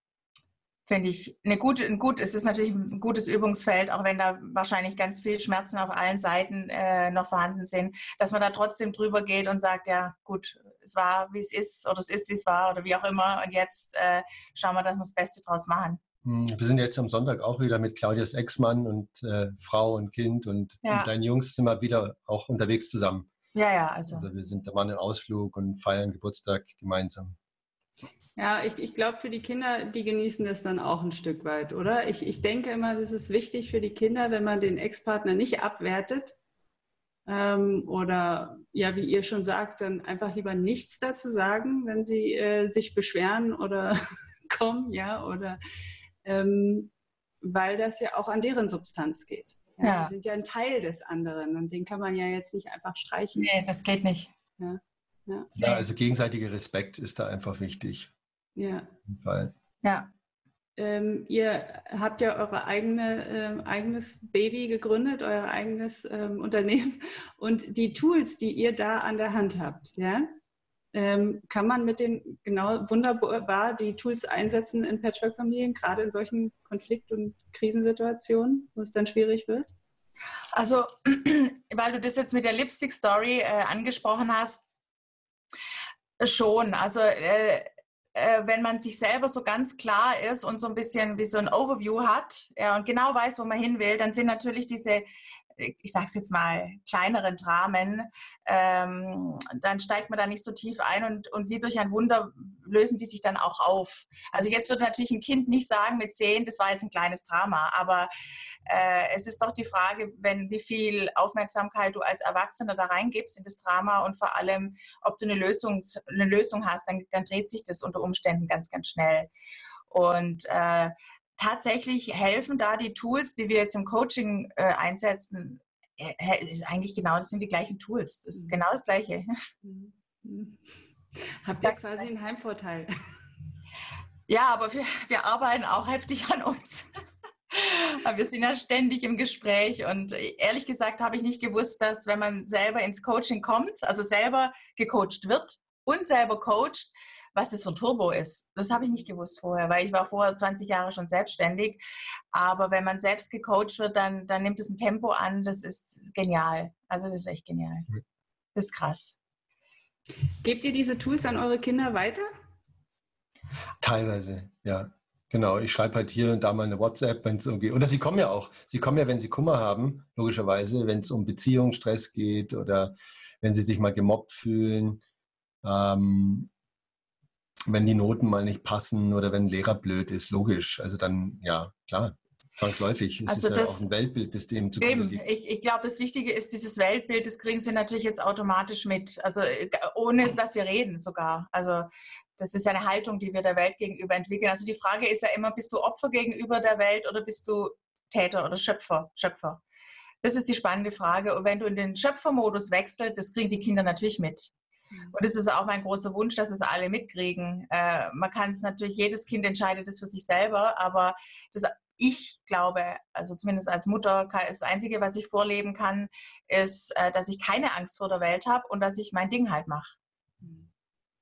Speaker 2: finde ich eine gute, ein gut, es ist natürlich ein gutes Übungsfeld, auch wenn da wahrscheinlich ganz viel Schmerzen auf allen Seiten äh, noch vorhanden sind, dass man da trotzdem drüber geht und sagt, ja gut, es war, wie es ist oder es ist, wie es war oder wie auch immer und jetzt äh, schauen wir, dass wir das Beste draus machen.
Speaker 3: Hm, wir sind jetzt am Sonntag auch wieder mit Claudias Ex-Mann und äh, Frau und Kind und, ja. und deinen Jungs sind wir wieder auch unterwegs zusammen.
Speaker 2: Ja, ja, also.
Speaker 3: Also wir sind, da waren einen Ausflug und feiern Geburtstag gemeinsam.
Speaker 4: Ja, ich, ich glaube, für die Kinder, die genießen das dann auch ein Stück weit, oder? Ich, ich denke immer, das ist wichtig für die Kinder, wenn man den Ex-Partner nicht abwertet ähm, oder, ja, wie ihr schon sagt, dann einfach lieber nichts dazu sagen, wenn sie äh, sich beschweren oder (laughs) kommen, ja, oder ähm, weil das ja auch an deren Substanz geht. Ja, ja. Die sind ja ein Teil des anderen und den kann man ja jetzt nicht einfach streichen.
Speaker 2: Nee, das geht nicht.
Speaker 3: Ja, ja. ja also gegenseitiger Respekt ist da einfach wichtig.
Speaker 4: Ja.
Speaker 2: Ja.
Speaker 4: ähm, ihr habt ja eure eigene ähm, eigenes Baby gegründet, euer eigenes ähm, Unternehmen (laughs) und die Tools, die ihr da an der Hand habt, ja, ähm, kann man mit den genau wunderbar die Tools einsetzen in Patchwork-Familien, gerade in solchen Konflikt- und Krisensituationen, wo es dann schwierig wird?
Speaker 2: Also, (clears throat) weil du das jetzt mit der Lipstick-Story äh, angesprochen hast, schon. Also äh, äh, wenn man sich selber so ganz klar ist und so ein bisschen wie so ein Overview hat ja, und genau weiß, wo man hin will, dann sind natürlich diese ich sage es jetzt mal, kleineren Dramen, ähm, dann steigt man da nicht so tief ein und, und wie durch ein Wunder lösen die sich dann auch auf. Also jetzt würde natürlich ein Kind nicht sagen mit zehn, das war jetzt ein kleines Drama, aber äh, es ist doch die Frage, wenn wie viel Aufmerksamkeit du als Erwachsener da reingibst in das Drama und vor allem, ob du eine Lösung, eine Lösung hast, dann, dann dreht sich das unter Umständen ganz, ganz schnell. Und äh, tatsächlich helfen da die Tools, die wir jetzt im Coaching äh, einsetzen, ist eigentlich genau, das sind die gleichen Tools. Das ist mhm. genau das Gleiche. (laughs)
Speaker 4: Mhm. Habt ihr quasi einen Heimvorteil?
Speaker 2: Ja, aber wir, wir arbeiten auch heftig an uns. (laughs) wir sind ja ständig im Gespräch und ehrlich gesagt habe ich nicht gewusst, dass wenn man selber ins Coaching kommt, also selber gecoacht wird und selber coacht, was das für ein Turbo ist. Das habe ich nicht gewusst vorher, weil ich war vorher 20 Jahre schon selbstständig. Aber wenn man selbst gecoacht wird, dann, dann nimmt es ein Tempo an, das ist genial. Also das ist echt genial. Das ist krass.
Speaker 4: Gebt ihr diese Tools an eure Kinder weiter?
Speaker 3: Teilweise, ja. Genau, ich schreibe halt hier und da mal eine WhatsApp, wenn es irgendwie, oder sie kommen ja auch, sie kommen ja, wenn sie Kummer haben, logischerweise, wenn es um Beziehungsstress geht oder wenn sie sich mal gemobbt fühlen. Ähm, wenn die Noten mal nicht passen oder wenn ein Lehrer blöd ist, logisch. Also dann, ja, klar, zwangsläufig. Es also ist das, ja auch ein Weltbild, das dem zugrunde
Speaker 2: liegt. Ich, ich glaube, das Wichtige ist, dieses Weltbild, das kriegen sie natürlich jetzt automatisch mit. Also äh, ohne, dass wir reden sogar. Also das ist ja eine Haltung, die wir der Welt gegenüber entwickeln. Also die Frage ist ja immer, bist du Opfer gegenüber der Welt oder bist du Täter oder Schöpfer? Schöpfer. Das ist die spannende Frage. Und wenn du in den Schöpfermodus wechselst, das kriegen die Kinder natürlich mit. Mhm. Und es ist auch mein großer Wunsch, dass es alle mitkriegen. Äh, man kann es natürlich, jedes Kind entscheidet es für sich selber, aber das, ich glaube, also zumindest als Mutter, das Einzige, was ich vorleben kann, ist, äh, dass ich keine Angst vor der Welt habe und dass ich mein Ding halt mache. Mhm.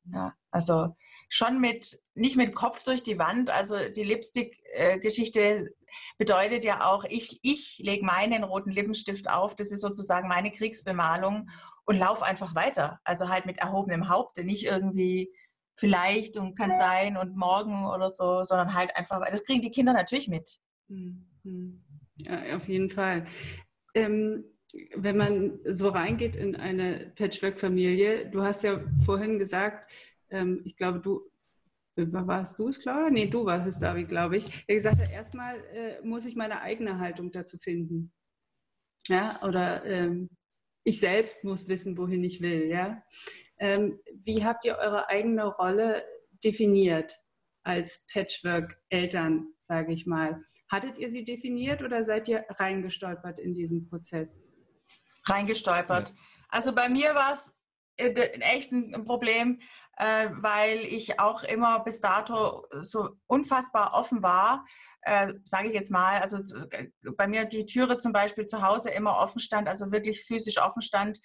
Speaker 2: Ja, also schon mit, nicht mit Kopf durch die Wand. Also die Lipstick-Geschichte bedeutet ja auch, ich, ich lege meinen roten Lippenstift auf. Das ist sozusagen meine Kriegsbemalung und lauf einfach weiter. Also halt mit erhobenem Haupte, nicht irgendwie vielleicht und kann sein und morgen oder so, sondern halt einfach, das kriegen die Kinder natürlich mit.
Speaker 4: Mhm. Ja, auf jeden Fall. Ähm, wenn man so reingeht in eine Patchwork-Familie, du hast ja vorhin gesagt, ähm, ich glaube, du, warst du es, Claudia? Nee, du warst es, David, glaube ich. Er gesagt hat, erstmal äh, muss ich meine eigene Haltung dazu finden. Ja, oder ähm, ich selbst muss wissen, wohin ich will. Ja? Ähm, wie habt ihr eure eigene Rolle definiert als Patchwork-Eltern, sage ich mal? Hattet ihr sie definiert oder seid ihr reingestolpert in diesen Prozess?
Speaker 2: Reingestolpert. Ja. Also bei mir war es äh, echt ein Problem, äh, weil ich auch immer bis dato so unfassbar offen war, äh, sage ich jetzt mal. Also bei mir die Türe zum Beispiel zu Hause immer offen stand, also wirklich physisch offen stand.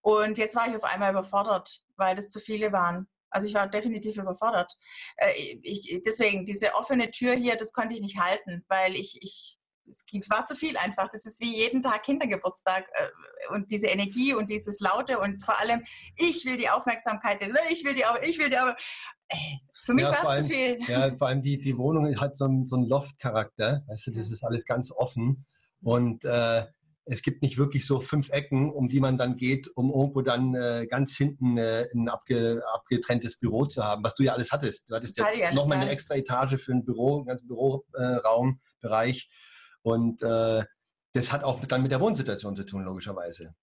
Speaker 2: Und jetzt war ich auf einmal überfordert, weil das zu viele waren. Also ich war definitiv überfordert. Äh, ich, deswegen, diese offene Tür hier, das konnte ich nicht halten, weil ich, ich es war zu viel einfach. Das ist wie jeden Tag Kindergeburtstag äh, und diese Energie und dieses Laute und vor allem, ich will die Aufmerksamkeit, ich will die, ich will die, aber für mich ja, war es zu viel.
Speaker 3: Ja, vor allem die, die Wohnung hat so einen, so einen Loft-Charakter, weißt du, das ist alles ganz offen und äh, es gibt nicht wirklich so fünf Ecken, um die man dann geht, um irgendwo dann äh, ganz hinten äh, ein abge, abgetrenntes Büro zu haben, was du ja alles hattest. Du hattest ja nochmal eine extra Etage für ein Büro, einen ganzen Büroraumbereich. Und äh, das hat auch dann mit der Wohnsituation zu tun, logischerweise.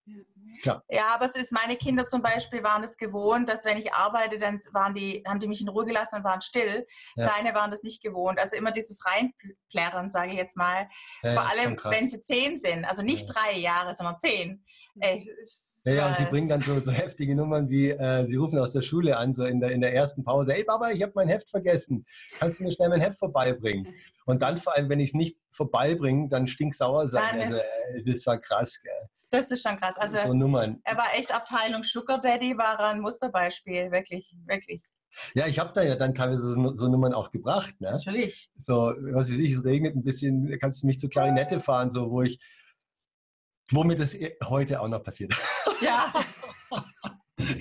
Speaker 2: Klar. Ja, aber es ist, meine Kinder zum Beispiel waren es gewohnt, dass wenn ich arbeite, dann waren die, haben die mich in Ruhe gelassen und waren still. Ja. Seine waren das nicht gewohnt. Also immer dieses Reinplärren, sage ich jetzt mal. Ja, Vor allem, wenn sie zehn sind, also nicht ja. drei Jahre, sondern zehn. Ey,
Speaker 3: ja, ja, und die bringen dann so, so heftige Nummern wie, äh, sie rufen aus der Schule an, so in der, in der ersten Pause, hey Baba, ich habe mein Heft vergessen, kannst du mir schnell mein Heft vorbeibringen? (laughs) Und dann vor allem, wenn ich es nicht vorbeibringe, dann stinksauer sein. Also, äh, das war krass, gell?
Speaker 2: Das ist schon krass. Also, so Nummern. Er war echt Abteilung Sugar Daddy, war ein Musterbeispiel, wirklich, wirklich.
Speaker 3: Ja, ich habe da ja dann teilweise so, so, Nummern auch gebracht. Ne?
Speaker 2: Natürlich.
Speaker 3: So, was weiß ich, es regnet ein bisschen, kannst du mich zur Klarinette fahren, so, wo ich, womit das heute auch noch passiert. (laughs)
Speaker 2: Ja.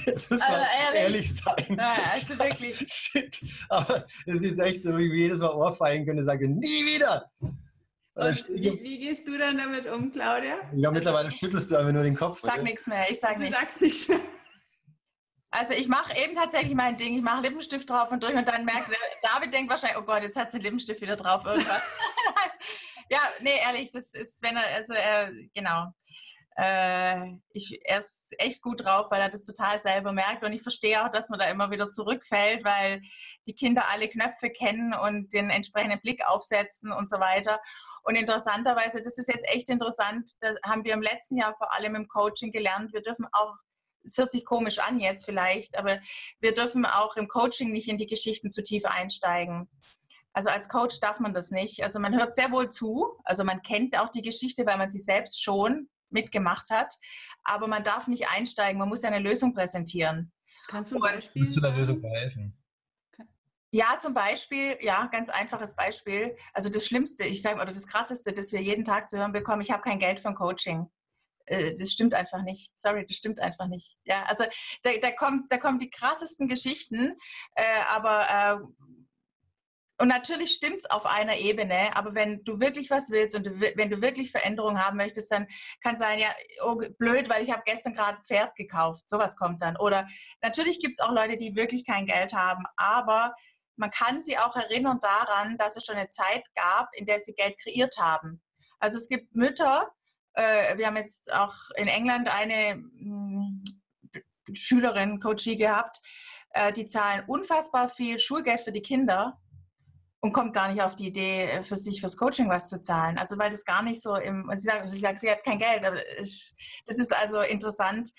Speaker 3: Jetzt muss also, man ehrlich, ehrlich sein.
Speaker 2: Ja, also wirklich.
Speaker 3: Shit. Aber es ist echt so, wie ich jedes Mal Ohrfeigen könnte, sage, nie wieder.
Speaker 4: Und wie, wie, gehst du dann damit um, Claudia?
Speaker 3: Ja, mittlerweile schüttelst du einfach nur den Kopf.
Speaker 2: Sag nichts mehr, ich sag
Speaker 4: du
Speaker 2: nichts.
Speaker 4: Du sagst nichts mehr.
Speaker 2: Also ich mache eben tatsächlich mein Ding. Ich mache Lippenstift drauf und durch und dann merkt David denkt wahrscheinlich, oh Gott, jetzt hat sie Lippenstift wieder drauf irgendwas. (laughs) (laughs) ja, nee, ehrlich, das ist, wenn er, also er, genau. Äh, ich, er ist echt gut drauf, weil er das total selber merkt und ich verstehe auch, dass man da immer wieder zurückfällt, weil die Kinder alle Knöpfe kennen und den entsprechenden Blick aufsetzen und so weiter. Und interessanterweise, das ist jetzt echt interessant, das haben wir im letzten Jahr vor allem im Coaching gelernt, wir dürfen auch es hört sich komisch an jetzt vielleicht, aber wir dürfen auch im Coaching nicht in die Geschichten zu tief einsteigen. Also als Coach darf man das nicht. Also man hört sehr wohl zu, also man kennt auch die Geschichte, weil man sie selbst schon mitgemacht hat, aber man darf nicht einsteigen, man muss ja eine Lösung präsentieren.
Speaker 4: Kannst du ein Beispiel
Speaker 3: zu der Lösung verhelfen?
Speaker 2: Ja, zum Beispiel, ja, ganz einfaches Beispiel. Also das Schlimmste, ich sage, oder das Krasseste, das wir jeden Tag zu hören bekommen, ich habe kein Geld für ein Coaching. Äh, das stimmt einfach nicht. Sorry, das stimmt einfach nicht. Ja, also da, da kommt, da kommen die krassesten Geschichten, äh, aber äh, und natürlich stimmt es auf einer Ebene, aber wenn du wirklich was willst und du, wenn du wirklich Veränderung haben möchtest, dann kann sein, ja, oh, blöd, weil ich habe gestern gerade ein Pferd gekauft. Sowas kommt dann. Oder natürlich gibt es auch Leute, die wirklich kein Geld haben, aber man kann sie auch erinnern daran, dass es schon eine Zeit gab, in der sie Geld kreiert haben. Also es gibt Mütter, äh, wir haben jetzt auch in England eine mh, hm, Schülerin, Coachie gehabt, äh, die zahlen unfassbar viel Schulgeld für die Kinder und kommt gar nicht auf die Idee, äh, für sich fürs Coaching was zu zahlen. Also weil das gar nicht so im, sie sagt, sie, sagt, sie hat kein Geld, aber ich, das ist also interessant.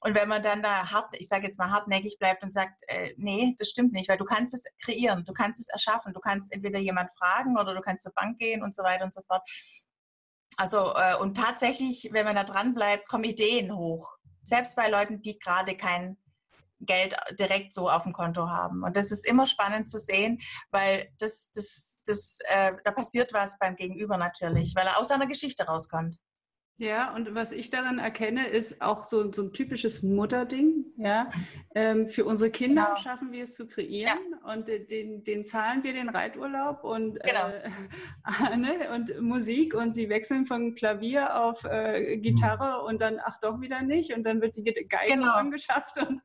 Speaker 2: Und wenn man dann da hart, ich sage jetzt mal hartnäckig bleibt und sagt, äh, nee, das stimmt nicht, weil du kannst es kreieren, du kannst es erschaffen, du kannst entweder jemand fragen oder du kannst zur Bank gehen und so weiter und so fort. Also, äh, und tatsächlich, wenn man da dran bleibt, kommen Ideen hoch. Selbst bei Leuten, die gerade kein Geld direkt so auf dem Konto haben. Und das ist immer spannend zu sehen, weil das, das, das, äh, da passiert was beim Gegenüber natürlich, weil er aus seiner Geschichte rauskommt.
Speaker 4: Ja, und was ich daran erkenne, ist auch so, so ein typisches Mutterding. Ja? Ähm, für unsere Kinder genau. schaffen wir es zu kreieren ja. und den, den zahlen wir den Reiturlaub und, genau. äh, (laughs) ne? und Musik und sie wechseln von Klavier auf äh, Gitarre und dann, ach doch wieder nicht und dann wird die Geige genau. angeschafft und,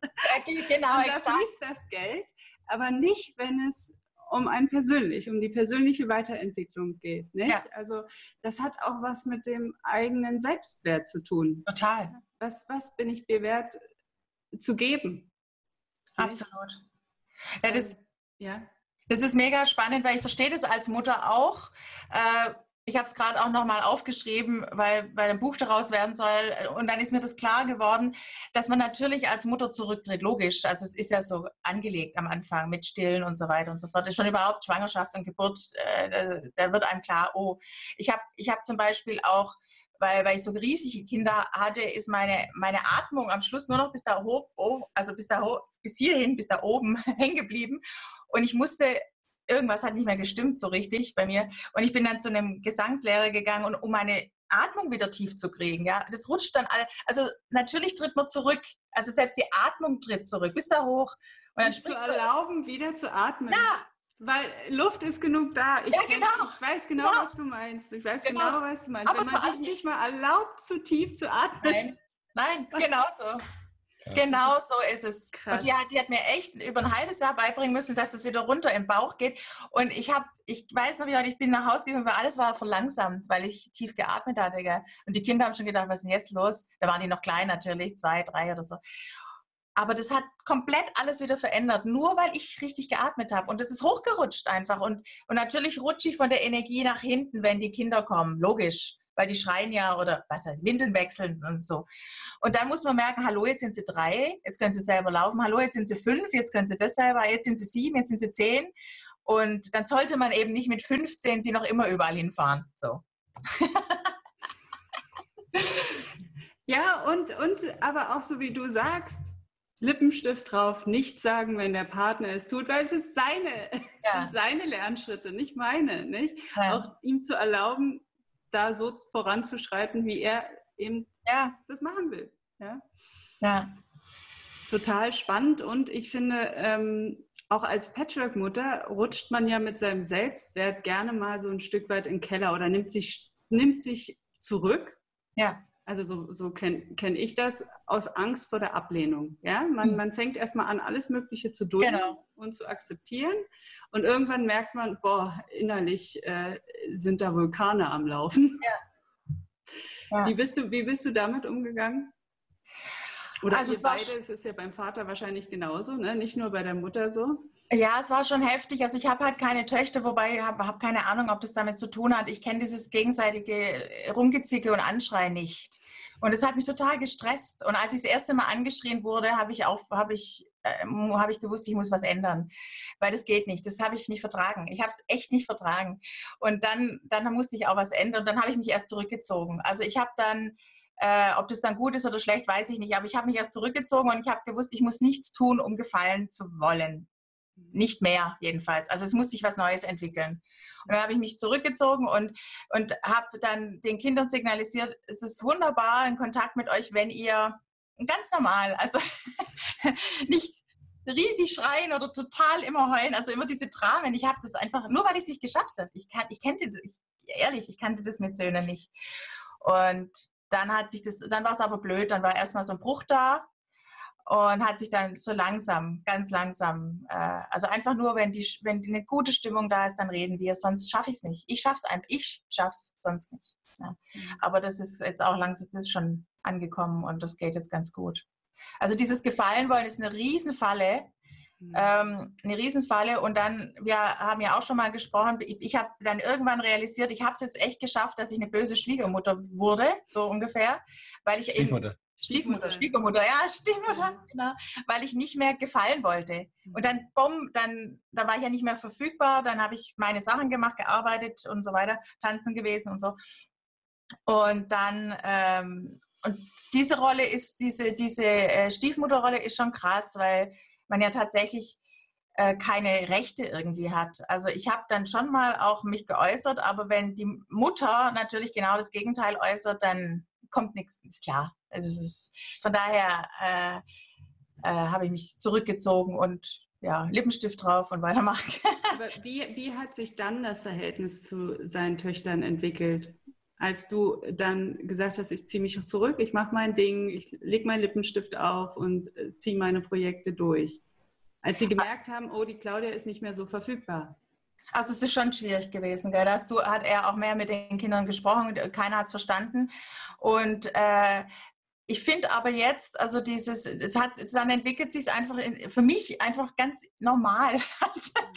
Speaker 2: genau,
Speaker 4: und da (laughs) fließt das Geld. Aber nicht, wenn es um ein persönlich, um die persönliche Weiterentwicklung geht. Nicht? Ja. Also das hat auch was mit dem eigenen Selbstwert zu tun.
Speaker 2: Total.
Speaker 4: Was, was bin ich bewährt zu geben?
Speaker 2: Absolut. Ja, das, ja. das ist mega spannend, weil ich verstehe das als Mutter auch. Äh, ich habe es gerade auch nochmal aufgeschrieben, weil, weil ein Buch daraus werden soll. Und dann ist mir das klar geworden, dass man natürlich als Mutter zurücktritt. Logisch. Also es ist ja so angelegt am Anfang mit Stillen und so weiter und so fort. Schon überhaupt Schwangerschaft und Geburt, äh, da wird einem klar, oh, ich habe ich hab zum Beispiel auch weil, weil ich so riesige Kinder hatte, ist meine, meine Atmung am Schluss nur noch bis da hoch, oh, also bis da hoch, bis hierhin, bis da oben (laughs) hängen geblieben. Und ich musste irgendwas hat nicht mehr gestimmt so richtig bei mir. Und ich bin dann zu einem Gesangslehrer gegangen, und, um meine Atmung wieder tief zu kriegen. Ja, das rutscht dann alle. Also natürlich tritt man zurück. Also selbst die Atmung tritt zurück, bis da hoch.
Speaker 4: Und dann zu erlauben, wieder zu atmen.
Speaker 2: Ja.
Speaker 4: Weil Luft ist genug da.
Speaker 2: Ich, ja, genau.
Speaker 4: ich weiß genau, ja. was du meinst. Ich weiß genau, genau was du meinst. Aber Wenn man sich nicht mal erlaubt, zu tief zu atmen.
Speaker 2: Nein, nein, genau so. Genau so ist es. Krass. Und die hat, die hat mir echt über ein halbes Jahr beibringen müssen, dass das wieder runter im Bauch geht. Und ich habe, ich weiß noch, wie ich bin nach Hause gegangen, weil alles war verlangsamt, weil ich tief geatmet hatte. Gell? Und die Kinder haben schon gedacht, was ist denn jetzt los? Da waren die noch klein natürlich, zwei, drei oder so. Aber das hat komplett alles wieder verändert, nur weil ich richtig geatmet habe. Und das ist hochgerutscht einfach. Und, und natürlich rutsche ich von der Energie nach hinten, wenn die Kinder kommen. Logisch. Weil die schreien ja oder was heißt, Windeln wechseln und so. Und dann muss man merken, hallo, jetzt sind sie drei, jetzt können sie selber laufen, hallo, jetzt sind sie fünf, jetzt können sie das selber, jetzt sind sie sieben, jetzt sind sie zehn. Und dann sollte man eben nicht mit 15 sie noch immer überall hinfahren. So. (laughs)
Speaker 4: ja, und, und aber auch so wie du sagst, Lippenstift drauf, nichts sagen, wenn der Partner es tut, weil es ist seine, (laughs) ja. es sind seine Lernschritte, nicht meine, nicht? Ja. Auch ihm zu erlauben, da so voranzuschreiten, wie er eben ja. das machen will. Ja.
Speaker 2: ja.
Speaker 4: Total spannend und ich finde, ähm, auch als Patchwork-Mutter rutscht man ja mit seinem Selbstwert gerne mal so ein Stück weit in den Keller oder nimmt sich, nimmt sich zurück.
Speaker 2: Ja.
Speaker 4: Also so, so kenne kenn ich das aus Angst vor der Ablehnung. Ja? Man, mhm. man fängt erstmal an, alles Mögliche zu dulden genau. und zu akzeptieren. Und irgendwann merkt man, boah, innerlich äh, sind da Vulkane am Laufen.
Speaker 2: Ja.
Speaker 4: Ja. Wie, bist du, wie bist du damit umgegangen? Oder also es beide, es ist ja beim Vater wahrscheinlich genauso, ne? nicht nur bei der Mutter so.
Speaker 2: Ja, es war schon heftig. Also ich habe halt keine Töchter, wobei ich habe hab keine Ahnung, ob das damit zu tun hat. Ich kenne dieses gegenseitige Rumgezicke und Anschreien nicht. Und es hat mich total gestresst. Und als ich das erste Mal angeschrien wurde, habe ich, auch, hab ich, äh, hab ich gewusst, ich muss was ändern. Weil das geht nicht. Das habe ich nicht vertragen. Ich habe es echt nicht vertragen. Und dann, dann musste ich auch was ändern. Und dann habe ich mich erst zurückgezogen. Also ich habe dann äh, ob das dann gut ist oder schlecht, weiß ich nicht. Aber ich habe mich erst zurückgezogen und ich habe gewusst, ich muss nichts tun, um gefallen zu wollen. Nicht mehr, jedenfalls. Also es muss sich was Neues entwickeln. Und dann habe ich mich zurückgezogen und, und habe dann den Kindern signalisiert, es ist wunderbar in Kontakt mit euch, wenn ihr ganz normal, also (laughs) nicht riesig schreien oder total immer heulen, also immer diese Dramen. Ich habe das einfach, nur weil ich es nicht geschafft habe. Ich, kann, ich kannte, ich, ehrlich, ich kannte das mit Söhnen nicht. Und dann hat sich das, dann war es aber blöd, dann war erstmal so ein Bruch da und hat sich dann so langsam, ganz langsam, äh, also einfach nur, wenn die, wenn eine gute Stimmung da ist, dann reden wir, sonst schaffe ich es nicht. Ich schaffe es einfach, ich schaffe es sonst nicht. Ja. Mhm. Aber das ist jetzt auch langsam, das ist schon angekommen und das geht jetzt ganz gut. Also dieses Gefallen wollen ist eine Riesenfalle. Ähm, eine Riesenfalle. Und dann, wir haben ja auch schon mal gesprochen, ich, ich habe dann irgendwann realisiert, ich habe es jetzt echt geschafft, dass ich eine böse Schwiegermutter wurde, so ungefähr. Weil ich
Speaker 3: Stiefmutter.
Speaker 2: Eben, Stiefmutter, Schwiegermutter, ja, Stiefmutter, genau, weil ich nicht mehr gefallen wollte. Mhm. Und dann, bumm, dann, da war ich ja nicht mehr verfügbar, dann habe ich meine Sachen gemacht, gearbeitet und so weiter, tanzen gewesen und so. Und dann, ähm, und diese Rolle ist, diese, diese äh, Stiefmutterrolle ist schon krass, weil man ja tatsächlich äh, keine Rechte irgendwie hat. Also ich habe dann schon mal auch mich geäußert, aber wenn die Mutter natürlich genau das Gegenteil äußert, dann kommt nichts, ist klar. Also ist, von daher äh, äh, habe ich mich zurückgezogen und ja, Lippenstift drauf und weitermachen. (laughs)
Speaker 4: Wie, wie hat sich dann das Verhältnis zu seinen Töchtern entwickelt? Als du dann gesagt hast, ich ziehe mich zurück, ich mache mein Ding, ich lege meinen Lippenstift auf und äh, ziehe meine Projekte durch. Als sie gemerkt haben, oh, die Claudia ist nicht mehr so verfügbar.
Speaker 2: Also es ist schon schwierig gewesen, gell? Da hast du, hat er auch mehr mit den Kindern gesprochen, keiner hat es verstanden. Und äh, ich finde aber jetzt, also dieses, es hat, dann entwickelt sich es einfach in, für mich einfach ganz normal.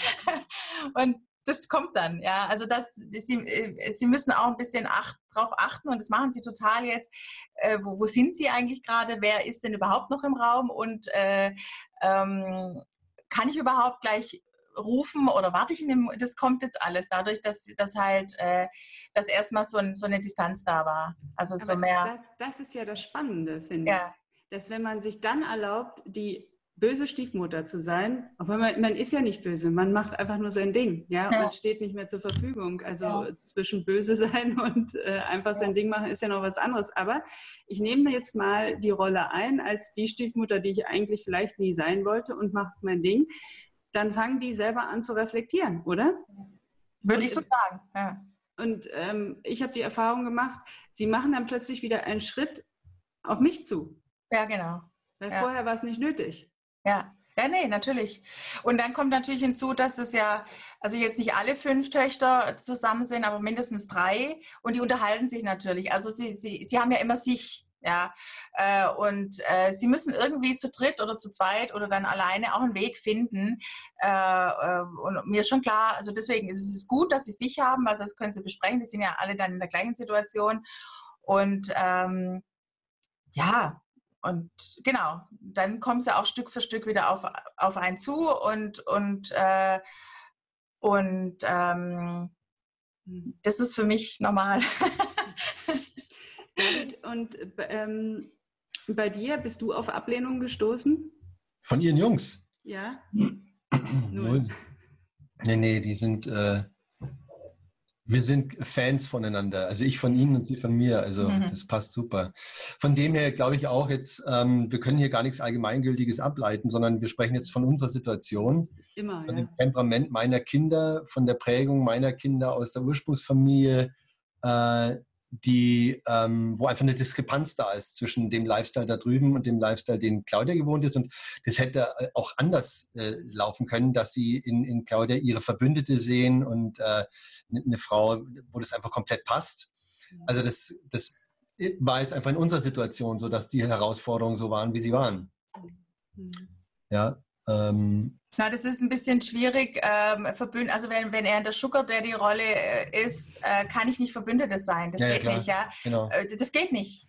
Speaker 2: (laughs) und das kommt dann, ja. Also das, sie, äh, sie müssen auch ein bisschen acht, drauf achten und das machen sie total jetzt. Äh, wo, wo, sind sie eigentlich gerade? Wer ist denn überhaupt noch im Raum? Und äh, ähm, kann ich überhaupt gleich rufen oder warte ich in dem, das kommt jetzt alles dadurch, dass, dass halt, äh, dass erstmal so, ein, so eine Distanz da war. Also Aber so mehr.
Speaker 4: Das, das, ist ja das Spannende, finde ja. ich. Dass wenn man sich dann erlaubt, die böse Stiefmutter zu sein, obwohl man, man ist ja nicht böse, man macht einfach nur sein Ding, ja, ja. man steht nicht mehr zur Verfügung. Also ja. zwischen böse sein (laughs) und äh, einfach sein Ding machen ist ja noch was anderes. Aber ich nehme jetzt mal die Rolle ein als die Stiefmutter, die ich eigentlich vielleicht nie sein wollte und mache mein Ding. Dann fangen die selber an zu reflektieren, oder?
Speaker 2: Würde und, ich so sagen, ja.
Speaker 4: Und ähm, ich habe die Erfahrung gemacht, sie machen dann plötzlich wieder einen Schritt auf mich zu.
Speaker 2: Ja, genau.
Speaker 4: Weil ja. vorher war es nicht nötig.
Speaker 2: Ja. Ja, nee, natürlich. Und dann kommt natürlich hinzu, dass es ja, also jetzt nicht alle fünf Töchter zusammen sind, aber mindestens drei. Und die unterhalten sich natürlich. Also sie, sie, sie haben ja immer sich. Ja, äh, und äh, sie müssen irgendwie zu dritt oder zu zweit oder dann alleine auch einen Weg finden. Äh, und mir ist schon klar, also deswegen ist es gut, dass sie sich haben, also das können sie besprechen. Die sind ja alle dann in der gleichen Situation. Und ähm, ja, und genau, dann kommen sie auch Stück für Stück wieder auf, auf einen zu und, und, äh, und ähm, das ist für mich normal.
Speaker 4: Und ähm, bei dir bist du auf Ablehnung gestoßen?
Speaker 3: Von ihren Jungs?
Speaker 4: Ja.
Speaker 3: Null. Nee, nee, die sind, äh, wir sind Fans voneinander. Also ich von Ihnen und Sie von mir. Also mhm. das passt super. Von dem her glaube ich auch jetzt, ähm, wir können hier gar nichts Allgemeingültiges ableiten, sondern wir sprechen jetzt von unserer Situation.
Speaker 4: Immer,
Speaker 3: von
Speaker 4: ja.
Speaker 3: dem Temperament meiner Kinder, von der Prägung meiner Kinder aus der Ursprungsfamilie. Äh, die, ähm, wo einfach eine Diskrepanz da ist zwischen dem Lifestyle da drüben und dem Lifestyle, den Claudia gewohnt ist. Und das hätte äh, auch anders äh, laufen können, dass sie in, in Claudia ihre Verbündete sehen und äh, eine Frau, wo das einfach komplett passt. Also das, das war jetzt einfach in unserer Situation so, dass die Herausforderungen so waren, wie sie waren. Mhm. Ja,
Speaker 2: ähm, na, das ist ein bisschen schwierig. Ähm, also wenn, wenn er in der Sugar Daddy Rolle äh, ist, äh, kann ich nicht Verbündetes sein. Das ja, geht ja, nicht, ja. Genau. Äh, das geht nicht.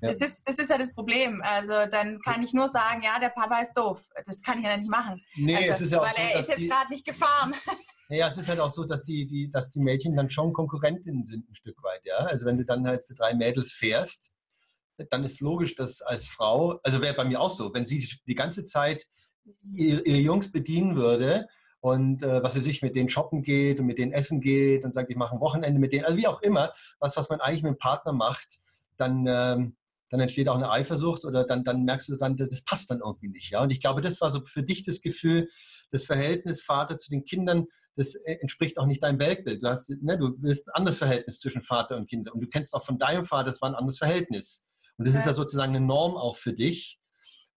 Speaker 2: Ja. Das, ist, das ist ja das Problem. Also dann kann ich nur sagen, ja, der Papa ist doof. Das kann ich ja nicht machen.
Speaker 3: Nee,
Speaker 2: also,
Speaker 3: es ist ja auch
Speaker 2: weil so, er ist jetzt gerade nicht gefahren. (laughs)
Speaker 3: Naja, es ist halt auch so, dass die, die, dass die Mädchen dann schon Konkurrentinnen sind ein Stück weit, ja. Also wenn du dann halt drei Mädels fährst, dann ist logisch, dass als Frau, also wäre bei mir auch so, wenn sie die ganze Zeit ihre, Jungs bedienen würde und äh, was er sich mit denen shoppen geht und mit denen essen geht und sagt, ich mache ein Wochenende mit denen, also wie auch immer, was, was man eigentlich mit dem Partner macht, dann, ähm, dann entsteht auch eine Eifersucht oder dann, dann merkst du dann, das passt dann irgendwie nicht. Ja? Und ich glaube, das war so für dich das Gefühl, das Verhältnis Vater zu den Kindern, das äh, entspricht auch nicht deinem Weltbild. Du, hast, ne, du willst ein anderes Verhältnis zwischen Vater und Kind und du kennst auch von deinem Vater, das war ein anderes Verhältnis. Und das ja. ist ja sozusagen eine Norm auch für dich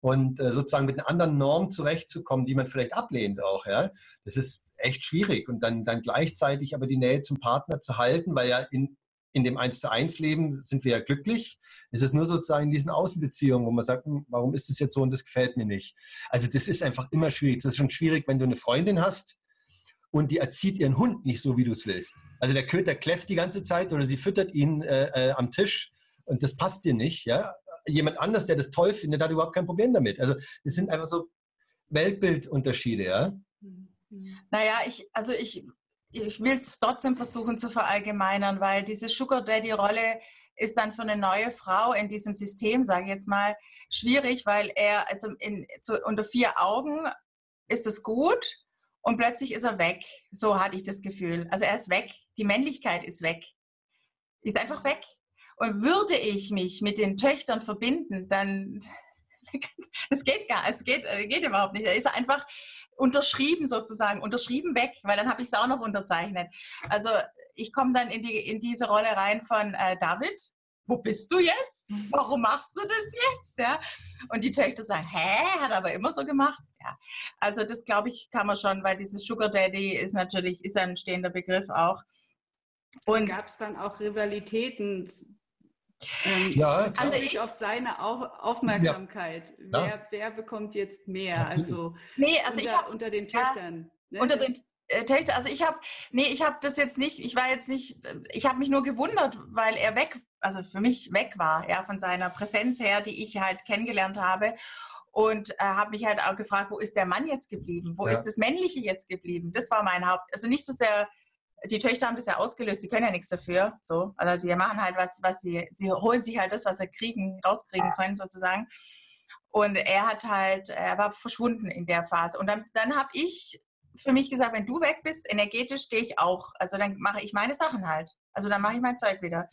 Speaker 3: und äh, sozusagen mit einer anderen Norm zurechtzukommen, die man vielleicht ablehnt auch. Ja? Das ist echt schwierig. Und dann, dann gleichzeitig aber die Nähe zum Partner zu halten, weil ja in, in dem Eins zu eins Leben sind wir ja glücklich. Es ist nur sozusagen in diesen Außenbeziehungen, wo man sagt, hm, warum ist das jetzt so und das gefällt mir nicht. Also das ist einfach immer schwierig. Das ist schon schwierig, wenn du eine Freundin hast und die erzieht ihren Hund nicht so, wie du es willst. Also der Köter kläfft die ganze Zeit oder sie füttert ihn äh, äh, am Tisch und das passt dir nicht, ja jemand anders, der das toll findet, hat überhaupt kein Problem damit. Also es sind einfach so Weltbildunterschiede, ja.
Speaker 2: Naja, ich, also ich, ich will es trotzdem versuchen zu verallgemeinern, weil diese Sugar Daddy-Rolle ist dann für eine neue Frau in diesem System, sage ich jetzt mal, schwierig, weil er, also in, zu, unter vier Augen ist es gut und plötzlich ist er weg. So hatte ich das Gefühl. Also er ist weg, die Männlichkeit ist weg. Ist einfach weg. Und würde ich mich mit den Töchtern verbinden, dann, (laughs) es geht gar, es geht, äh, geht überhaupt nicht. Da ist einfach unterschrieben sozusagen, unterschrieben weg, weil dann habe ich es auch noch unterzeichnet. Also ich komme dann in, die, in diese Rolle rein von äh, David, wo bist du jetzt? Warum machst du das jetzt? Ja? Und die Töchter sagen, hä, hat er aber immer so gemacht. Ja. Also das glaube ich kann man schon, weil dieses Sugar Daddy ist natürlich, ist ein stehender Begriff auch.
Speaker 4: Und gab es dann auch Rivalitäten ähm, ja, also ich auf seine Aufmerksamkeit. Ja. Wer, wer, bekommt jetzt mehr? Also,
Speaker 2: nee, also
Speaker 4: unter,
Speaker 2: ich hab,
Speaker 4: unter den Töchtern.
Speaker 2: Ne? Unter den äh, Töchtern. Also ich habe, nee, ich habe das jetzt nicht. Ich war jetzt nicht. Ich habe mich nur gewundert, weil er weg, also für mich weg war, ja, von seiner Präsenz her, die ich halt kennengelernt habe und äh, habe mich halt auch gefragt, wo ist der Mann jetzt geblieben? Wo ja. ist das Männliche jetzt geblieben? Das war mein Haupt. Also nicht so sehr die Töchter haben das ja ausgelöst, die können ja nichts dafür. So. Also die machen halt was, was sie, sie holen sich halt das, was sie kriegen, rauskriegen können sozusagen. Und er hat halt, er war verschwunden in der Phase. Und dann, dann habe ich für mich gesagt, wenn du weg bist, energetisch gehe ich auch. Also dann mache ich meine Sachen halt. Also dann mache ich mein Zeug wieder.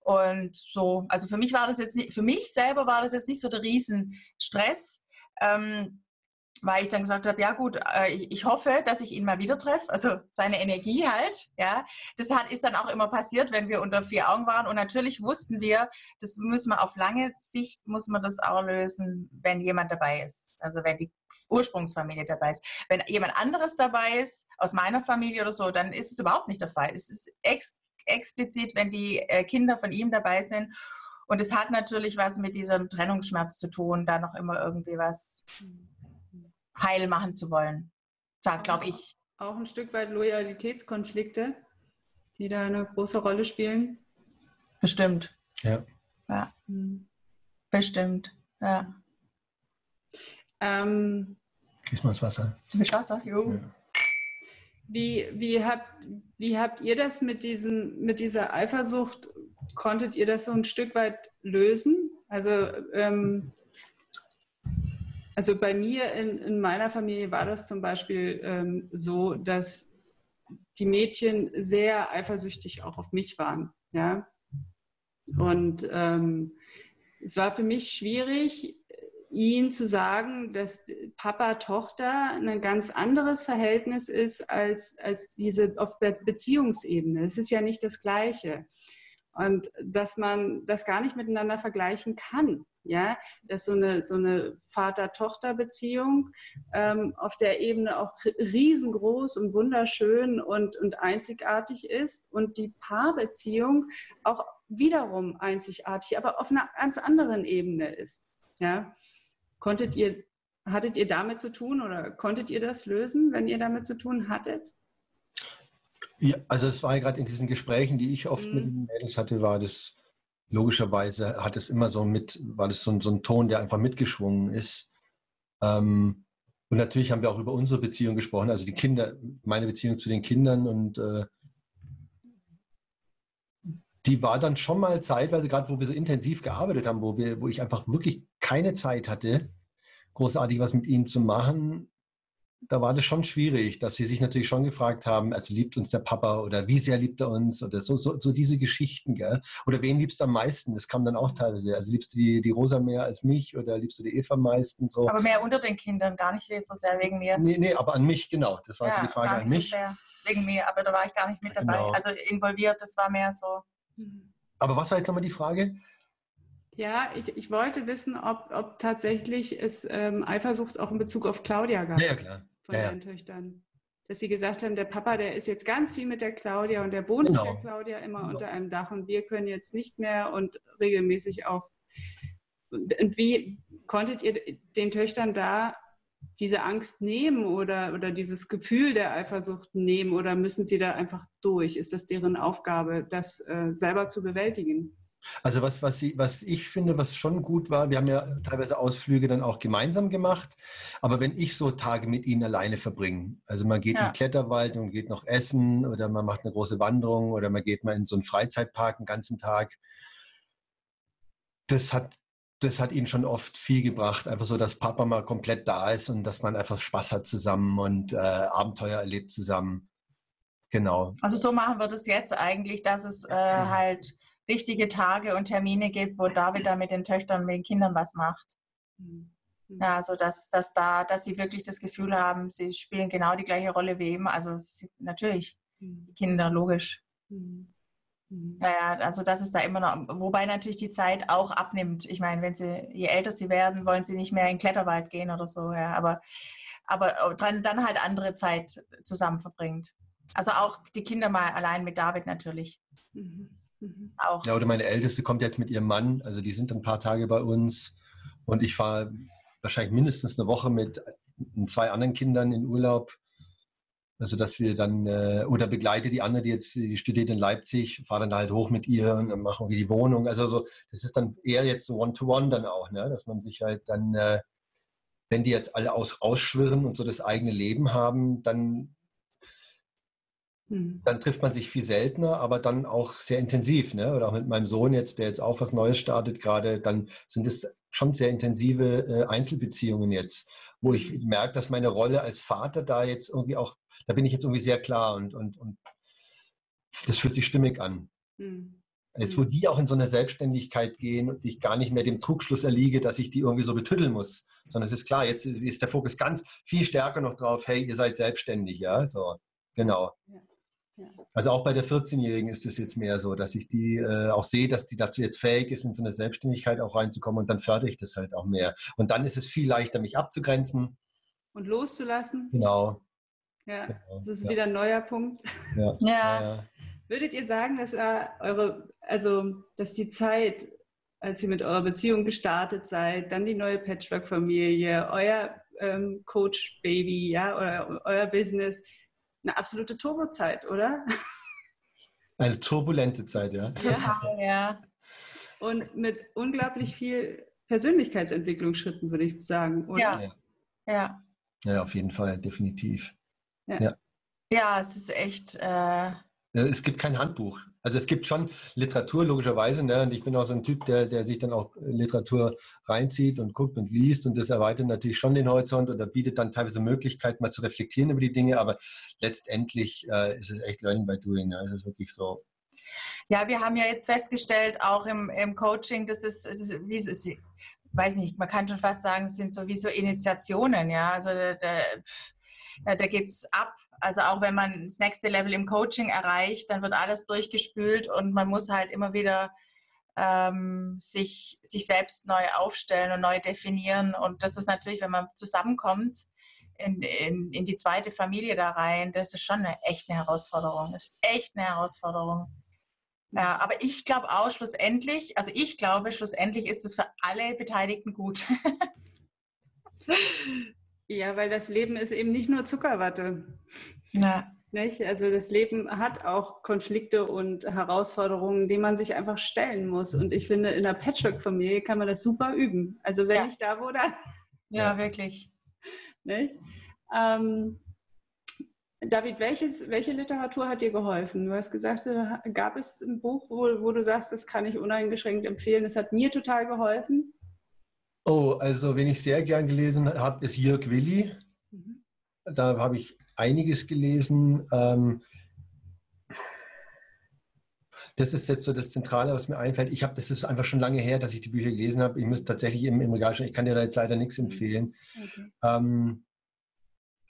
Speaker 2: Und so, also für mich war das jetzt nicht, für mich selber war das jetzt nicht so der Riesenstress. Ähm, weil ich dann gesagt habe, ja gut, äh, ich hoffe, dass ich ihn mal wieder treffe, also seine Energie halt, ja. Das hat, ist dann auch immer passiert, wenn wir unter vier Augen waren und natürlich wussten wir, das müssen wir auf lange Sicht, muss man das auch lösen, wenn jemand dabei ist, also wenn die Ursprungsfamilie dabei ist. Wenn jemand anderes dabei ist, aus meiner Familie oder so, dann ist es überhaupt nicht der Fall. Es ist ex explizit, wenn die äh, Kinder von ihm dabei sind Und es hat natürlich was mit diesem Trennungsschmerz zu tun, da noch immer irgendwie was heil machen zu wollen. Glaube ich.
Speaker 4: Auch ein Stück weit Loyalitätskonflikte, die da eine große Rolle spielen.
Speaker 2: Bestimmt.
Speaker 3: Ja.
Speaker 2: Ja. Mhm. Bestimmt. Ja.
Speaker 3: Ähm, Gieß mal das Wasser.
Speaker 2: Ziemlich Wasser, jo. Ja.
Speaker 4: Wie, wie, habt, wie habt ihr das mit, diesen, mit dieser Eifersucht? Konntet ihr das so ein Stück weit lösen? Also, ähm, also bei mir in, in meiner Familie war das zum Beispiel ähm, so, dass die Mädchen sehr eifersüchtig auch auf mich waren. Ja? Und ähm, es war für mich schwierig, ihn zu sagen, dass Papa-Tochter ein ganz anderes Verhältnis ist als, als diese auf Beziehungsebene. Es ist ja nicht das Gleiche. Und dass man das gar nicht miteinander vergleichen kann. Ja, dass so eine, so eine Vater-Tochter-Beziehung ähm, auf der Ebene auch riesengroß und wunderschön und, und einzigartig ist und die Paarbeziehung auch wiederum einzigartig, aber auf einer ganz anderen Ebene ist. Ja, Konntet ihr, hattet ihr damit zu tun oder konntet ihr das lösen, wenn ihr damit zu tun hattet?
Speaker 3: Ja, also es war ja gerade in diesen Gesprächen, die ich oft mhm. mit den Mädels hatte, war das logischerweise hat es immer so mit, war das so, so ein Ton, der einfach mitgeschwungen ist. Ähm, und natürlich haben wir auch über unsere Beziehung gesprochen, also die Kinder, meine Beziehung zu den Kindern und äh, die war dann schon mal zeitweise, gerade wo wir so intensiv gearbeitet haben, wo, wir, wo ich einfach wirklich keine Zeit hatte, großartig was mit ihnen zu machen, da war das schon schwierig, dass sie sich natürlich schon gefragt haben, also liebt uns der Papa oder wie sehr liebt er uns oder so, so, so diese Geschichten, gell? Oder wen liebst du am meisten? Das kam dann auch teilweise. Also liebst du die, die Rosa mehr als mich oder liebst du die Eva am meisten? So.
Speaker 2: Aber mehr unter den Kindern, gar nicht so sehr wegen mir.
Speaker 3: Nee, nee, aber an mich, genau. Das war ja, die Frage an mich. So
Speaker 2: sehr wegen mir, aber da war ich gar nicht mit dabei. Genau. Also involviert, das war mehr so.
Speaker 3: Aber was war jetzt nochmal die Frage?
Speaker 4: Ja, ich, ich wollte wissen, ob, ob tatsächlich es ähm, Eifersucht auch in Bezug auf Claudia gab.
Speaker 3: Ja, klar.
Speaker 4: Von ja, deinen. Töchtern. Dass sie gesagt haben, der Papa, der ist jetzt ganz viel mit der Claudia und der wohnt genau. mit der Claudia immer genau. unter einem Dach und wir können jetzt nicht mehr und regelmäßig auf. Und wie konntet ihr den Töchtern da diese Angst nehmen oder, oder dieses Gefühl der Eifersucht nehmen oder müssen sie da einfach durch? Ist das deren Aufgabe, das äh, selber zu bewältigen?
Speaker 3: Also was, was, sie, was ich finde, was schon gut war, wir haben ja teilweise Ausflüge dann auch gemeinsam gemacht, aber wenn ich so Tage mit ihnen alleine verbringe, also man geht ja. in den Kletterwald und geht noch essen oder man macht eine große Wanderung oder man geht mal in so einen Freizeitpark einen ganzen Tag, das hat das hat ihnen schon oft viel gebracht. Einfach so, dass Papa mal komplett da ist und dass man einfach Spaß hat zusammen und äh, Abenteuer erlebt zusammen. Genau.
Speaker 2: Also so machen wir das jetzt eigentlich, dass es äh, halt wichtige Tage und Termine gibt, wo David da mit den Töchtern, mit den Kindern was macht. Mhm. Ja, also dass, dass da, dass sie wirklich das Gefühl haben, sie spielen genau die gleiche Rolle wie eben. Also sie, natürlich, mhm. Kinder, logisch. Mhm. Mhm. Ja, also das ist da immer noch, wobei natürlich die Zeit auch abnimmt. Ich meine, wenn sie, je älter sie werden, wollen sie nicht mehr in den Kletterwald gehen oder so, ja. Aber, aber dann, dann halt andere Zeit zusammen verbringt. Also auch die Kinder mal allein mit David natürlich. Mhm.
Speaker 3: Mhm. Auch. Ja, oder meine Älteste kommt jetzt mit ihrem Mann, also die sind ein paar Tage bei uns und ich fahre wahrscheinlich mindestens eine Woche mit zwei anderen Kindern in Urlaub also dass wir dann, äh, oder begleite die andere, die jetzt, die studiert in Leipzig, fahre dann halt hoch mit ihr und dann machen wir die Wohnung. Also so, das ist dann eher jetzt so One-to-One -one dann auch, ne? dass man sich halt dann, äh, wenn die jetzt alle aus, ausschwirren und so das eigene Leben haben, dann, hm. dann trifft man sich viel seltener, aber dann auch sehr intensiv. Ne? Oder auch mit meinem Sohn jetzt, der jetzt auch was Neues startet gerade, dann sind es schon sehr intensive äh, Einzelbeziehungen jetzt, wo ich hm. merke, dass meine Rolle als Vater da jetzt irgendwie auch da bin ich jetzt irgendwie sehr klar und, und, und das fühlt sich stimmig an. Mhm. Jetzt, wo hm. die auch in so eine Selbstständigkeit gehen und ich gar nicht mehr dem Trugschluss erliege, dass ich die irgendwie so betütteln muss, sondern es ist klar, jetzt ist der Fokus ganz viel stärker noch drauf, hey, ihr seid selbstständig, ja, so, genau. Ja. Ja. Also auch bei der 14-Jährigen ist es jetzt mehr so, dass ich die äh, auch sehe, dass die dazu jetzt fähig ist, in so eine Selbstständigkeit auch reinzukommen und dann fördere ich das halt auch mehr. Und dann ist es viel leichter, mich abzugrenzen.
Speaker 4: Und loszulassen.
Speaker 3: Genau.
Speaker 4: Ja, genau, das ist ja. wieder ein neuer Punkt.
Speaker 2: Ja. (laughs) ja.
Speaker 4: Würdet ihr sagen, dass eure, also dass die Zeit als ihr mit eurer Beziehung gestartet seid, dann die neue Patchwork-Familie, euer ähm, Coach-Baby, ja, oder euer Business. Eine absolute Turbozeit, oder? (laughs)
Speaker 3: Eine turbulente Zeit, ja.
Speaker 2: Total, ja.
Speaker 4: Und mit unglaublich viel Persönlichkeitsentwicklungsschritten, würde ich sagen, oder?
Speaker 2: Ja. Ja.
Speaker 3: Ja, auf jeden Fall, definitiv.
Speaker 2: Ja, ja. ja es ist echt. Äh
Speaker 3: es gibt kein Handbuch. Also es gibt schon Literatur, logischerweise. Ne? Und ich bin auch so ein Typ, der, der sich dann auch Literatur reinzieht und guckt und liest. Und das erweitert natürlich schon den Horizont oder bietet dann teilweise Möglichkeiten, mal zu reflektieren über die Dinge. Aber letztendlich äh, ist es echt Learning by Doing. Ne? Es ist wirklich so.
Speaker 2: Ja, wir haben ja jetzt festgestellt, auch im, im Coaching, das ist, das ist wie es weiß nicht, man kann schon fast sagen, es sind so wie so Initiationen, ja. Also da, da, da geht es ab also auch wenn man das nächste Level im Coaching erreicht, dann wird alles durchgespült und man muss halt immer wieder ähm, sich, sich selbst neu aufstellen und neu definieren. Und das ist natürlich, wenn man zusammenkommt in, in, in die zweite Familie da rein, das ist schon eine echte Herausforderung. Das ist echt eine Herausforderung. Ja, aber ich glaube auch schlussendlich, also ich glaube, schlussendlich ist es für alle Beteiligten gut. (laughs)
Speaker 4: Ja, weil das Leben ist eben nicht nur Zuckerwatte. Ja. Nicht? Also das Leben hat auch Konflikte und Herausforderungen, die man sich einfach stellen muss. Und ich finde, in einer Patchwork-Familie kann man das super üben. Also wenn ja. ich da, wo dann. (laughs)
Speaker 2: Ja, wirklich.
Speaker 4: Nicht? Ähm, David, welches, welche Literatur hat dir geholfen? Du hast gesagt, äh, gab es ein Buch, wo, wo du sagst, das kann ich uneingeschränkt empfehlen. Das hat mir total geholfen.
Speaker 3: Oh, also wenn ich sehr gern gelesen habe, ist Jörg Willi. Mhm. Da habe ich einiges gelesen. Ähm, das ist jetzt so das Zentrale, was mir einfällt. Ich habe, das ist einfach schon lange her, dass ich die Bücher gelesen habe. Ich muss tatsächlich im, im Regal schauen. Ich kann dir da jetzt leider nichts empfehlen. Okay. Ähm,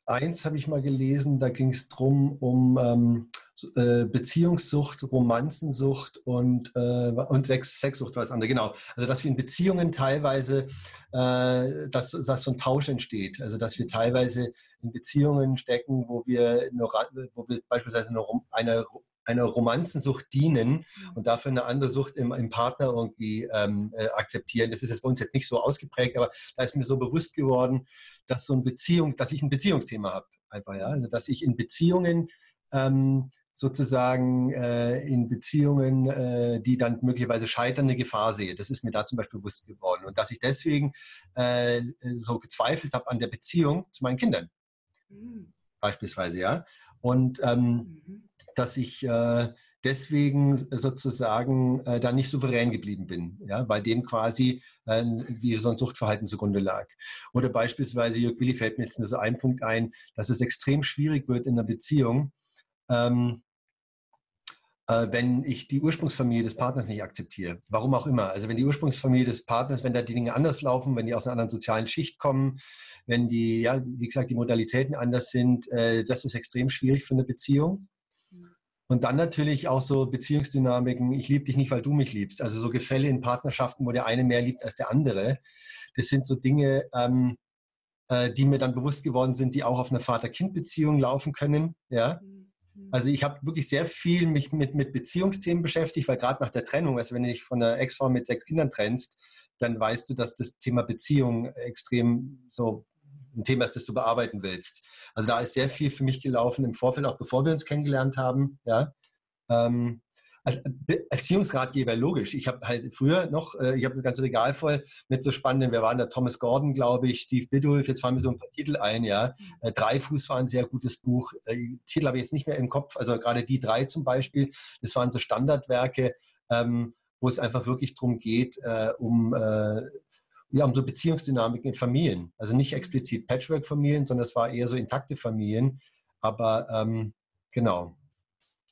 Speaker 3: eins habe ich mal gelesen, da ging es darum, um ähm, äh, Beziehungssucht, Romanzensucht und, äh, und Sex, Sexsucht war das andere, genau. Also dass wir in Beziehungen teilweise, äh, dass, dass so ein Tausch entsteht. Also dass wir teilweise in Beziehungen stecken, wo wir, nur, wo wir beispielsweise eine, eine einer Romanzensucht dienen und dafür eine andere Sucht im, im Partner irgendwie ähm, äh, akzeptieren. Das ist jetzt bei uns jetzt nicht so ausgeprägt, aber da ist mir so bewusst geworden, dass so ein Beziehung, dass ich ein Beziehungsthema habe, einfach ja, also dass ich in Beziehungen ähm, sozusagen äh, in Beziehungen, äh, die dann möglicherweise scheitern, eine Gefahr sehe. Das ist mir da zum Beispiel bewusst geworden. Und dass ich deswegen äh, so gezweifelt habe an der Beziehung zu meinen Kindern. Mhm. Beispielsweise, ja. Und ähm, mhm. dass ich äh, deswegen sozusagen äh, da nicht souverän geblieben bin, ja, weil dem quasi äh, wie so ein Suchtverhalten zugrunde lag. Oder beispielsweise, Jörg Willi fällt mir jetzt nur so ein Punkt ein, dass es extrem schwierig wird in einer Beziehung, ähm, äh, wenn ich die Ursprungsfamilie des Partners nicht akzeptiere. Warum auch immer. Also wenn die Ursprungsfamilie des Partners, wenn da die Dinge anders laufen, wenn die aus einer anderen sozialen Schicht kommen, wenn die, ja, wie gesagt, die Modalitäten anders sind, äh, das ist extrem schwierig für eine Beziehung. Und dann natürlich auch so Beziehungsdynamiken, ich liebe dich nicht, weil du mich liebst. Also so Gefälle in Partnerschaften, wo der eine mehr liebt als der andere. Das sind so Dinge, ähm, äh, die mir dann bewusst geworden sind, die auch auf einer Vater-Kind-Beziehung laufen können. Ja. Mhm Mhm. Also ich habe wirklich sehr viel mich mit, mit Beziehungsthemen beschäftigt, weil gerade nach der Trennung, also wenn du dich von einer Ex-Frau mit sechs Kindern trennst, dann weißt du, dass das Thema Beziehung extrem so ein Thema ist, das du bearbeiten willst. Also da ist sehr viel für mich gelaufen im Vorfeld, auch bevor wir uns kennengelernt haben. Ja. Ähm, Erziehungsratgeber, logisch. Ich habe halt früher noch, äh, ich habe ein ganzes Regal voll mit so spannenden, wer waren da? Thomas Gordon, glaube ich, Steve Biddulph, jetzt fallen mir so ein paar Titel ein, ja. Äh, Dreifuß war ein sehr gutes Buch. Äh, Titel habe ich jetzt nicht mehr im Kopf, also gerade die drei zum Beispiel, das waren so Standardwerke, ähm, wo es einfach wirklich darum geht, äh, um, äh, ja, um so Beziehungsdynamiken in Familien. Also nicht explizit Patchwork-Familien, sondern es war eher so intakte Familien. Aber ähm, genau.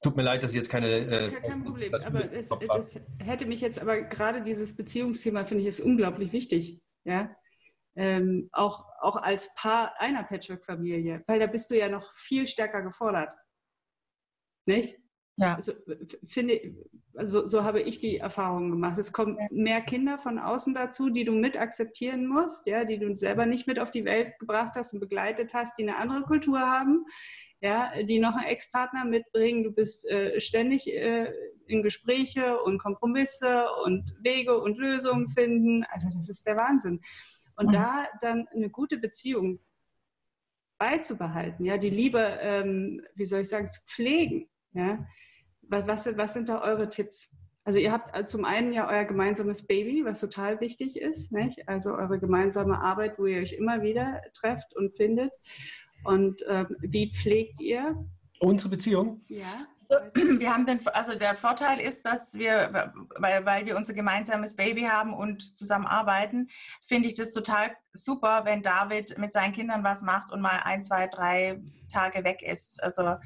Speaker 3: Tut mir leid, dass ich jetzt keine. Äh,
Speaker 4: Kein Problem, aber es, das hätte mich jetzt, aber gerade dieses Beziehungsthema finde ich ist unglaublich wichtig. Ja. Ähm, auch, auch als Paar einer Patchwork-Familie, weil da bist du ja noch viel stärker gefordert. Nicht? Ja. Also, finde, also, so habe ich die Erfahrung gemacht. Es kommen mehr Kinder von außen dazu, die du mit akzeptieren musst, ja, die du selber nicht mit auf die Welt gebracht hast und begleitet hast, die eine andere Kultur haben, ja, die noch einen Ex-Partner mitbringen. Du bist äh, ständig äh, in Gespräche und Kompromisse und Wege und Lösungen finden. Also das ist der Wahnsinn. Und mhm. da dann eine gute Beziehung beizubehalten, ja, die Liebe, ähm, wie soll ich sagen, zu pflegen. Ja? Was, was, was sind da eure Tipps? Also ihr habt äh, zum einen ja euer gemeinsames Baby, was total wichtig ist, nicht? also eure gemeinsame Arbeit, wo ihr euch immer wieder trefft und findet. Und ähm, wie pflegt ihr?
Speaker 3: Unsere Beziehung?
Speaker 2: Ja. Also, (clears throat) wir haben den, also der Vorteil ist, dass wir, weil, weil wir unser gemeinsames Baby haben und zusammenarbeiten, finde ich das total super, wenn David mit seinen Kindern was macht und mal ein, zwei, drei Tage weg ist. Also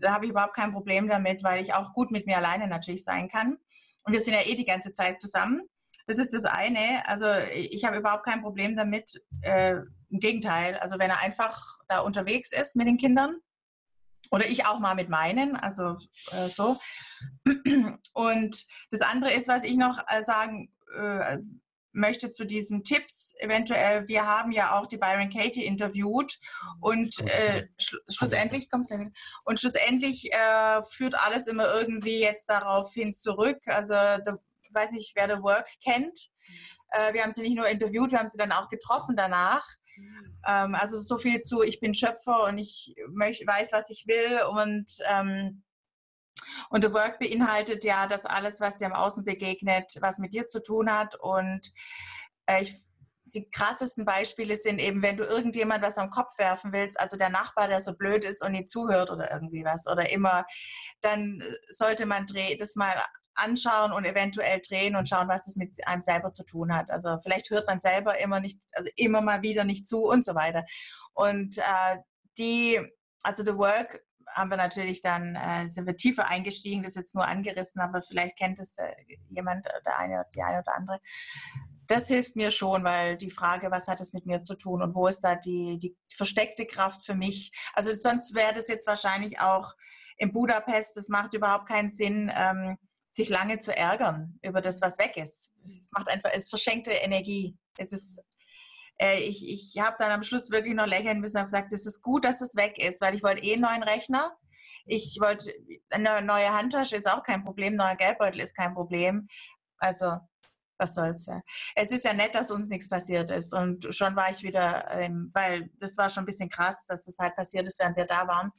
Speaker 2: da habe ich überhaupt kein Problem damit, weil ich auch gut mit mir alleine natürlich sein kann. Und wir sind ja eh die ganze Zeit zusammen. Das ist das eine. Also ich habe überhaupt kein Problem damit. Äh, Im Gegenteil. Also wenn er einfach da unterwegs ist mit den Kindern oder ich auch mal mit meinen, also äh, so. Und das andere ist, was ich noch äh, sagen äh, möchte zu diesen Tipps. Eventuell, wir haben ja auch die Byron Katie interviewt und äh, sch schlussendlich kommst du und schlussendlich äh, führt alles immer irgendwie jetzt darauf hin zurück. Also da, weiß ich, wer The Work kennt. Äh, wir haben sie nicht nur interviewt, wir haben sie dann auch getroffen danach. Ähm, also so viel zu, ich bin Schöpfer und ich möcht, weiß, was ich will und ähm, und The Work beinhaltet ja das alles, was dir im Außen begegnet, was mit dir zu tun hat. Und äh, ich, die krassesten Beispiele sind eben, wenn du irgendjemand was am Kopf werfen willst, also der Nachbar, der so blöd ist und nie zuhört oder irgendwie was oder immer, dann sollte man das mal anschauen und eventuell drehen und schauen, was es mit einem selber zu tun hat. Also vielleicht hört man selber immer nicht, also immer mal wieder nicht zu und so weiter. Und äh, die, also The Work haben wir natürlich dann, äh, sind wir tiefer eingestiegen, das ist jetzt nur angerissen, aber vielleicht kennt es äh, jemand, der eine, die eine oder andere. Das hilft mir schon, weil die Frage, was hat es mit mir zu tun und wo ist da die, die versteckte Kraft für mich? Also sonst wäre das jetzt wahrscheinlich auch in Budapest, das macht überhaupt keinen Sinn, ähm, sich lange zu ärgern über das, was weg ist. Es macht einfach, es verschenkte Energie. Es ist äh, ich, ich habe dann am Schluss wirklich noch lächeln müssen und gesagt, es ist gut, dass es weg ist, weil ich wollte eh einen neuen Rechner. Ich wollte, eine neue Handtasche ist auch kein Problem, neuer Geldbeutel ist kein Problem. Also, was soll's ja. Es ist ja nett, dass uns nichts passiert ist. Und schon war ich wieder, ähm, weil das war schon ein bisschen krass, dass das halt passiert ist, während wir da waren.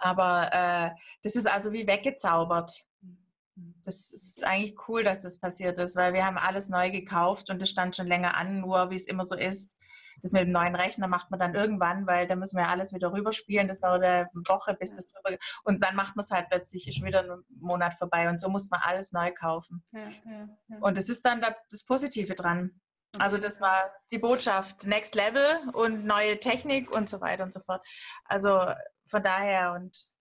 Speaker 2: Aber äh, das ist also wie weggezaubert. Das ist eigentlich cool, dass das passiert ist, weil wir haben alles neu gekauft und das stand schon länger an, nur wie es immer so ist. Das mit dem neuen Rechner macht man dann irgendwann, weil da müssen wir alles wieder rüberspielen. Das dauert eine Woche, bis das drüber Und dann macht man es halt plötzlich, ist wieder ein Monat vorbei und so muss man alles neu kaufen. Ja, ja, ja. Und das ist dann das Positive dran. Also das war die Botschaft, Next Level und neue Technik und so weiter und so fort. Also von daher und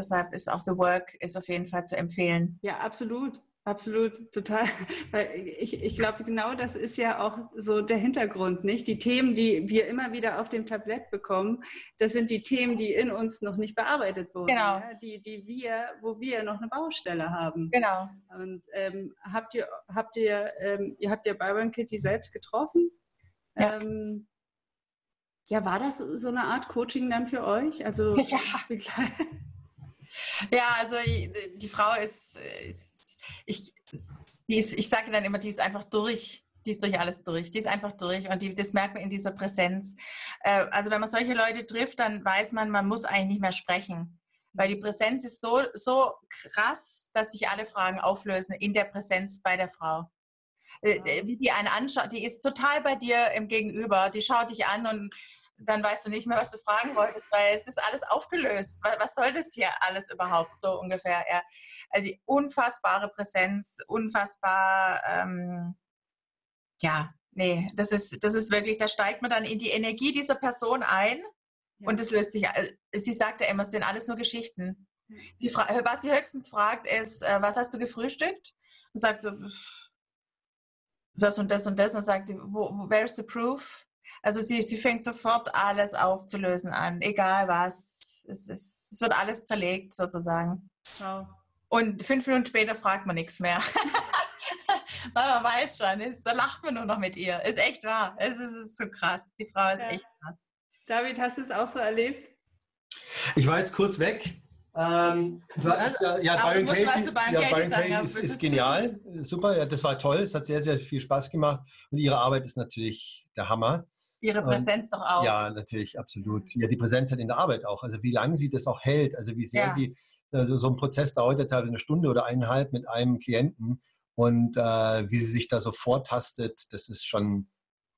Speaker 2: Deshalb ist auch The Work ist auf jeden Fall zu empfehlen.
Speaker 4: Ja, absolut. Absolut, total. (laughs) Weil ich, ich glaube, genau das ist ja auch so der Hintergrund, nicht? Die Themen, die wir immer wieder auf dem Tablett bekommen, das sind die Themen, die in uns noch nicht bearbeitet wurden. Genau. Ja? Die, die wir, wo wir noch eine Baustelle haben.
Speaker 2: Genau.
Speaker 4: Und ähm, habt ihr, habt ihr, ähm, ihr habt ja Byron Kitty selbst getroffen? Ja. Ähm, ja, war das so eine Art Coaching dann für euch? Also (laughs) ja.
Speaker 2: Ja, also die Frau ist, ist ich, die ist, ich sage dann immer, die ist einfach durch. Die ist durch alles durch. Die ist einfach durch und die, das merkt man in dieser Präsenz. Äh, also wenn man solche Leute trifft, dann weiß man, man muss eigentlich nicht mehr sprechen. Weil die Präsenz ist so, so krass, dass sich alle Fragen auflösen in der Präsenz bei der Frau. Äh, wie die einen anschaut, die ist total bei dir im Gegenüber. Die schaut dich an und dann weißt du nicht mehr, was du fragen wolltest, weil es ist alles aufgelöst. Was soll das hier alles überhaupt so ungefähr? Ja. Also die unfassbare Präsenz, unfassbar, ähm, ja, nee, das ist, das ist wirklich, da steigt man dann in die Energie dieser Person ein ja. und es löst sich, äh, sie sagt ja immer, es sind alles nur Geschichten. Sie was sie höchstens fragt, ist, äh, was hast du gefrühstückt? Und sagst du, das und das und das. Und sagt sie, wo, where's the proof? Also sie, sie fängt sofort alles aufzulösen an, egal was. Es, ist, es wird alles zerlegt sozusagen. Wow. Und fünf Minuten später fragt man nichts mehr. (laughs) man weiß schon, da lacht man nur noch mit ihr. Ist echt wahr. Es ist, es ist so krass. Die Frau ist ja. echt krass.
Speaker 4: David, hast du es auch so erlebt?
Speaker 3: Ich war jetzt kurz weg. Äh, Ähm, ja, ja, Byron Katie, ja, Byron
Speaker 2: sagen,
Speaker 3: Katie ist, ist
Speaker 2: ist
Speaker 3: genial. Super, ja, das war toll. Es hat sehr, sehr viel Spaß gemacht. Und ihre Arbeit ist natürlich der Hammer.
Speaker 2: Ihre Präsenz doch auch.
Speaker 3: Ja, natürlich, absolut. Ja, die Präsenz halt in der Arbeit auch. Also wie lange sie das auch hält, also wie sehr
Speaker 2: Ja.
Speaker 3: sie, also so ein Prozess dauert ja teilweise eine Stunde oder eineinhalb mit einem Klienten und äh, wie sie sich da so vortastet, das ist schon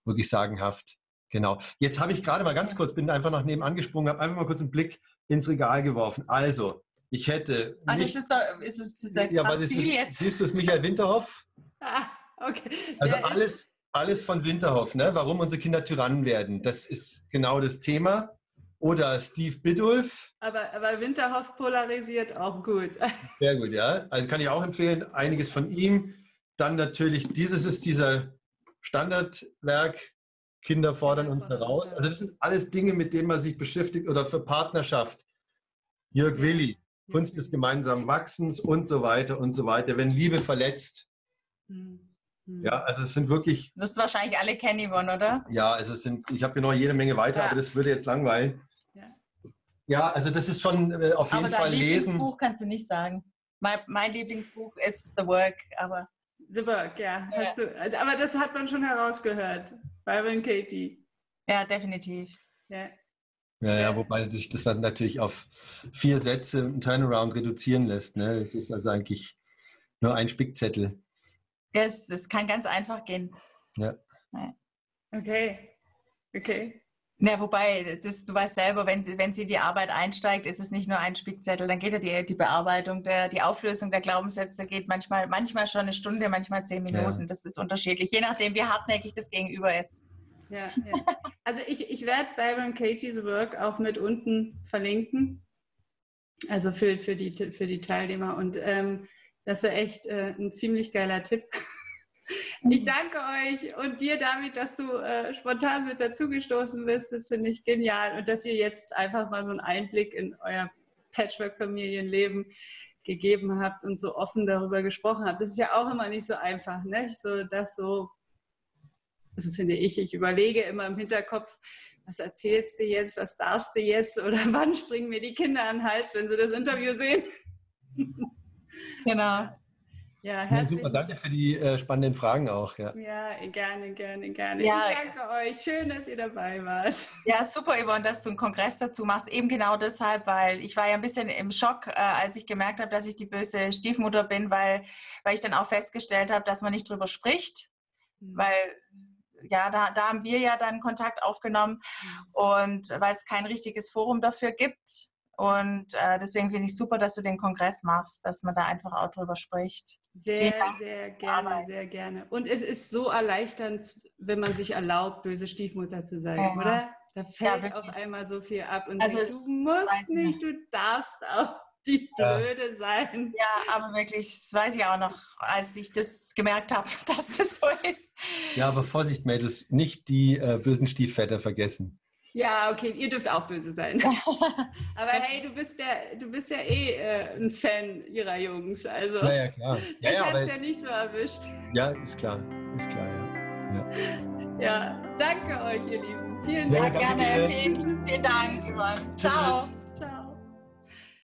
Speaker 3: wirklich sagenhaft. Genau. Jetzt habe ich gerade mal ganz kurz, bin einfach nach nebenan gesprungen, habe einfach mal kurz einen Blick ins Regal geworfen. Also, ich hätte
Speaker 2: Ah, das
Speaker 3: nicht,
Speaker 2: ist, doch, ist es ist ja
Speaker 3: was ist,
Speaker 2: jetzt.
Speaker 3: siehst du es, Michael Winterhoff? (laughs)
Speaker 4: Ah, okay.
Speaker 3: Also
Speaker 4: Ja,
Speaker 3: alles, alles von Winterhoff, ne? warum unsere Kinder Tyrannen werden. Das ist genau das Thema. Oder Steve Biddulph,
Speaker 4: Aber, aber Winterhoff polarisiert auch gut. (laughs)
Speaker 3: sehr gut, ja. Also kann ich auch empfehlen, einiges von ihm. Dann natürlich, dieses ist dieser Standardwerk, Kinder fordern uns heraus. Also das sind alles Dinge, mit denen man sich beschäftigt oder für Partnerschaft. Jörg Willi, Kunst des gemeinsamen Wachsens und so weiter und so weiter. Wenn Liebe verletzt.
Speaker 4: Hm, hm.
Speaker 3: Ja, also es sind wirklich
Speaker 2: Du wirst wahrscheinlich alle kennen, Yvonne, oder?
Speaker 3: Ja, also es sind, ich habe genau jede Menge weiter,
Speaker 2: Ja.
Speaker 3: aber das würde jetzt langweilen.
Speaker 4: Ja.
Speaker 3: Ja, also das ist schon äh, auf jeden
Speaker 2: aber
Speaker 3: Fall
Speaker 2: dein
Speaker 3: lesen.
Speaker 2: Lieblingsbuch kannst du nicht sagen. Mein, mein Lieblingsbuch ist The Work, aber
Speaker 4: Super, ja. Hast du, aber das hat man schon herausgehört. Byron Katie.
Speaker 2: ja, definitiv.
Speaker 4: Ja.
Speaker 3: Ja, ja, wobei sich das dann natürlich auf vier Sätze und Turnaround reduzieren lässt. Ne? Es ist also eigentlich nur ein Spickzettel.
Speaker 2: Ja, es, es kann ganz einfach gehen.
Speaker 3: Ja.
Speaker 4: Okay. Okay.
Speaker 2: Ja, wobei, das, du weißt selber, wenn, wenn sie in die Arbeit einsteigt, ist es nicht nur ein Spickzettel, dann geht ja die, die Bearbeitung, der, die Auflösung der Glaubenssätze geht manchmal, manchmal schon eine Stunde, manchmal zehn
Speaker 3: Ja.
Speaker 2: Minuten. Das ist unterschiedlich, je nachdem, wie hartnäckig das Gegenüber ist.
Speaker 4: Ja, ja. Also ich, ich werde Byron Katie's Work auch mit unten verlinken. Also für, für, die, für die Teilnehmer. Und ähm, das wäre echt äh, ein ziemlich geiler Tipp. (laughs) Ich danke euch und dir, David, dass du äh, spontan mit dazugestoßen bist. Das finde ich genial. Und dass ihr jetzt einfach mal so einen Einblick in euer Patchwork-Familienleben gegeben habt und so offen darüber gesprochen habt. Das ist ja auch immer nicht so einfach, ne? So, das so also finde ich, ich überlege immer im Hinterkopf, was erzählst du jetzt, was darfst du jetzt oder (laughs) wann springen mir die Kinder an den Hals, wenn sie das Interview sehen. (laughs)
Speaker 2: Genau.
Speaker 4: Ja,
Speaker 3: Ja,
Speaker 4: herzlichen
Speaker 3: super, danke für die äh, spannenden Fragen auch. Ja.
Speaker 4: Ja, gerne, gerne, gerne.
Speaker 2: Ja.
Speaker 4: ich danke euch. Schön, dass ihr dabei wart.
Speaker 2: Ja, super, Yvonne, dass du einen Kongress dazu machst. Eben genau deshalb, weil ich war ja ein bisschen im Schock, äh, als ich gemerkt habe, dass ich die böse Stiefmutter bin, weil, weil ich dann auch festgestellt habe, dass man nicht drüber spricht. Weil, ja, da, da haben wir ja dann Kontakt aufgenommen und weil es kein richtiges Forum dafür gibt. Und äh, deswegen finde ich super, dass du den Kongress machst, dass man da einfach auch drüber spricht.
Speaker 4: Sehr, sehr gerne,
Speaker 2: Arbeit.
Speaker 4: sehr gerne. Und es ist so erleichternd, wenn man sich erlaubt, böse Stiefmutter zu sein,
Speaker 2: Ja.
Speaker 4: oder? Da fällt
Speaker 2: wirklich.
Speaker 4: auf einmal so viel ab und
Speaker 2: Also
Speaker 4: denkt, du musst
Speaker 2: nicht.
Speaker 4: nicht, du darfst auch die
Speaker 3: Ja.
Speaker 4: Blöde sein.
Speaker 2: Ja, aber wirklich, das weiß ich auch noch, als ich das gemerkt habe, (laughs) dass das so ist.
Speaker 3: ja, aber Vorsicht, Mädels, nicht die äh, bösen Stiefväter vergessen.
Speaker 4: Ja, okay, ihr dürft auch böse sein. (laughs) (laughs) Aber hey, du bist ja, du bist ja eh äh, ein Fan ihrer Jungs. Also
Speaker 3: Ja, ja, klar. (laughs) Ja, ja, aber,
Speaker 4: ja nicht so erwischt.
Speaker 3: ja, ist klar. Ist klar, ja.
Speaker 4: Ja, danke euch, ihr Lieben. Vielen
Speaker 3: Ja,
Speaker 4: Dank.
Speaker 3: danke
Speaker 2: Gerne, vielen, vielen Dank.
Speaker 3: Tschüss.
Speaker 4: Ciao.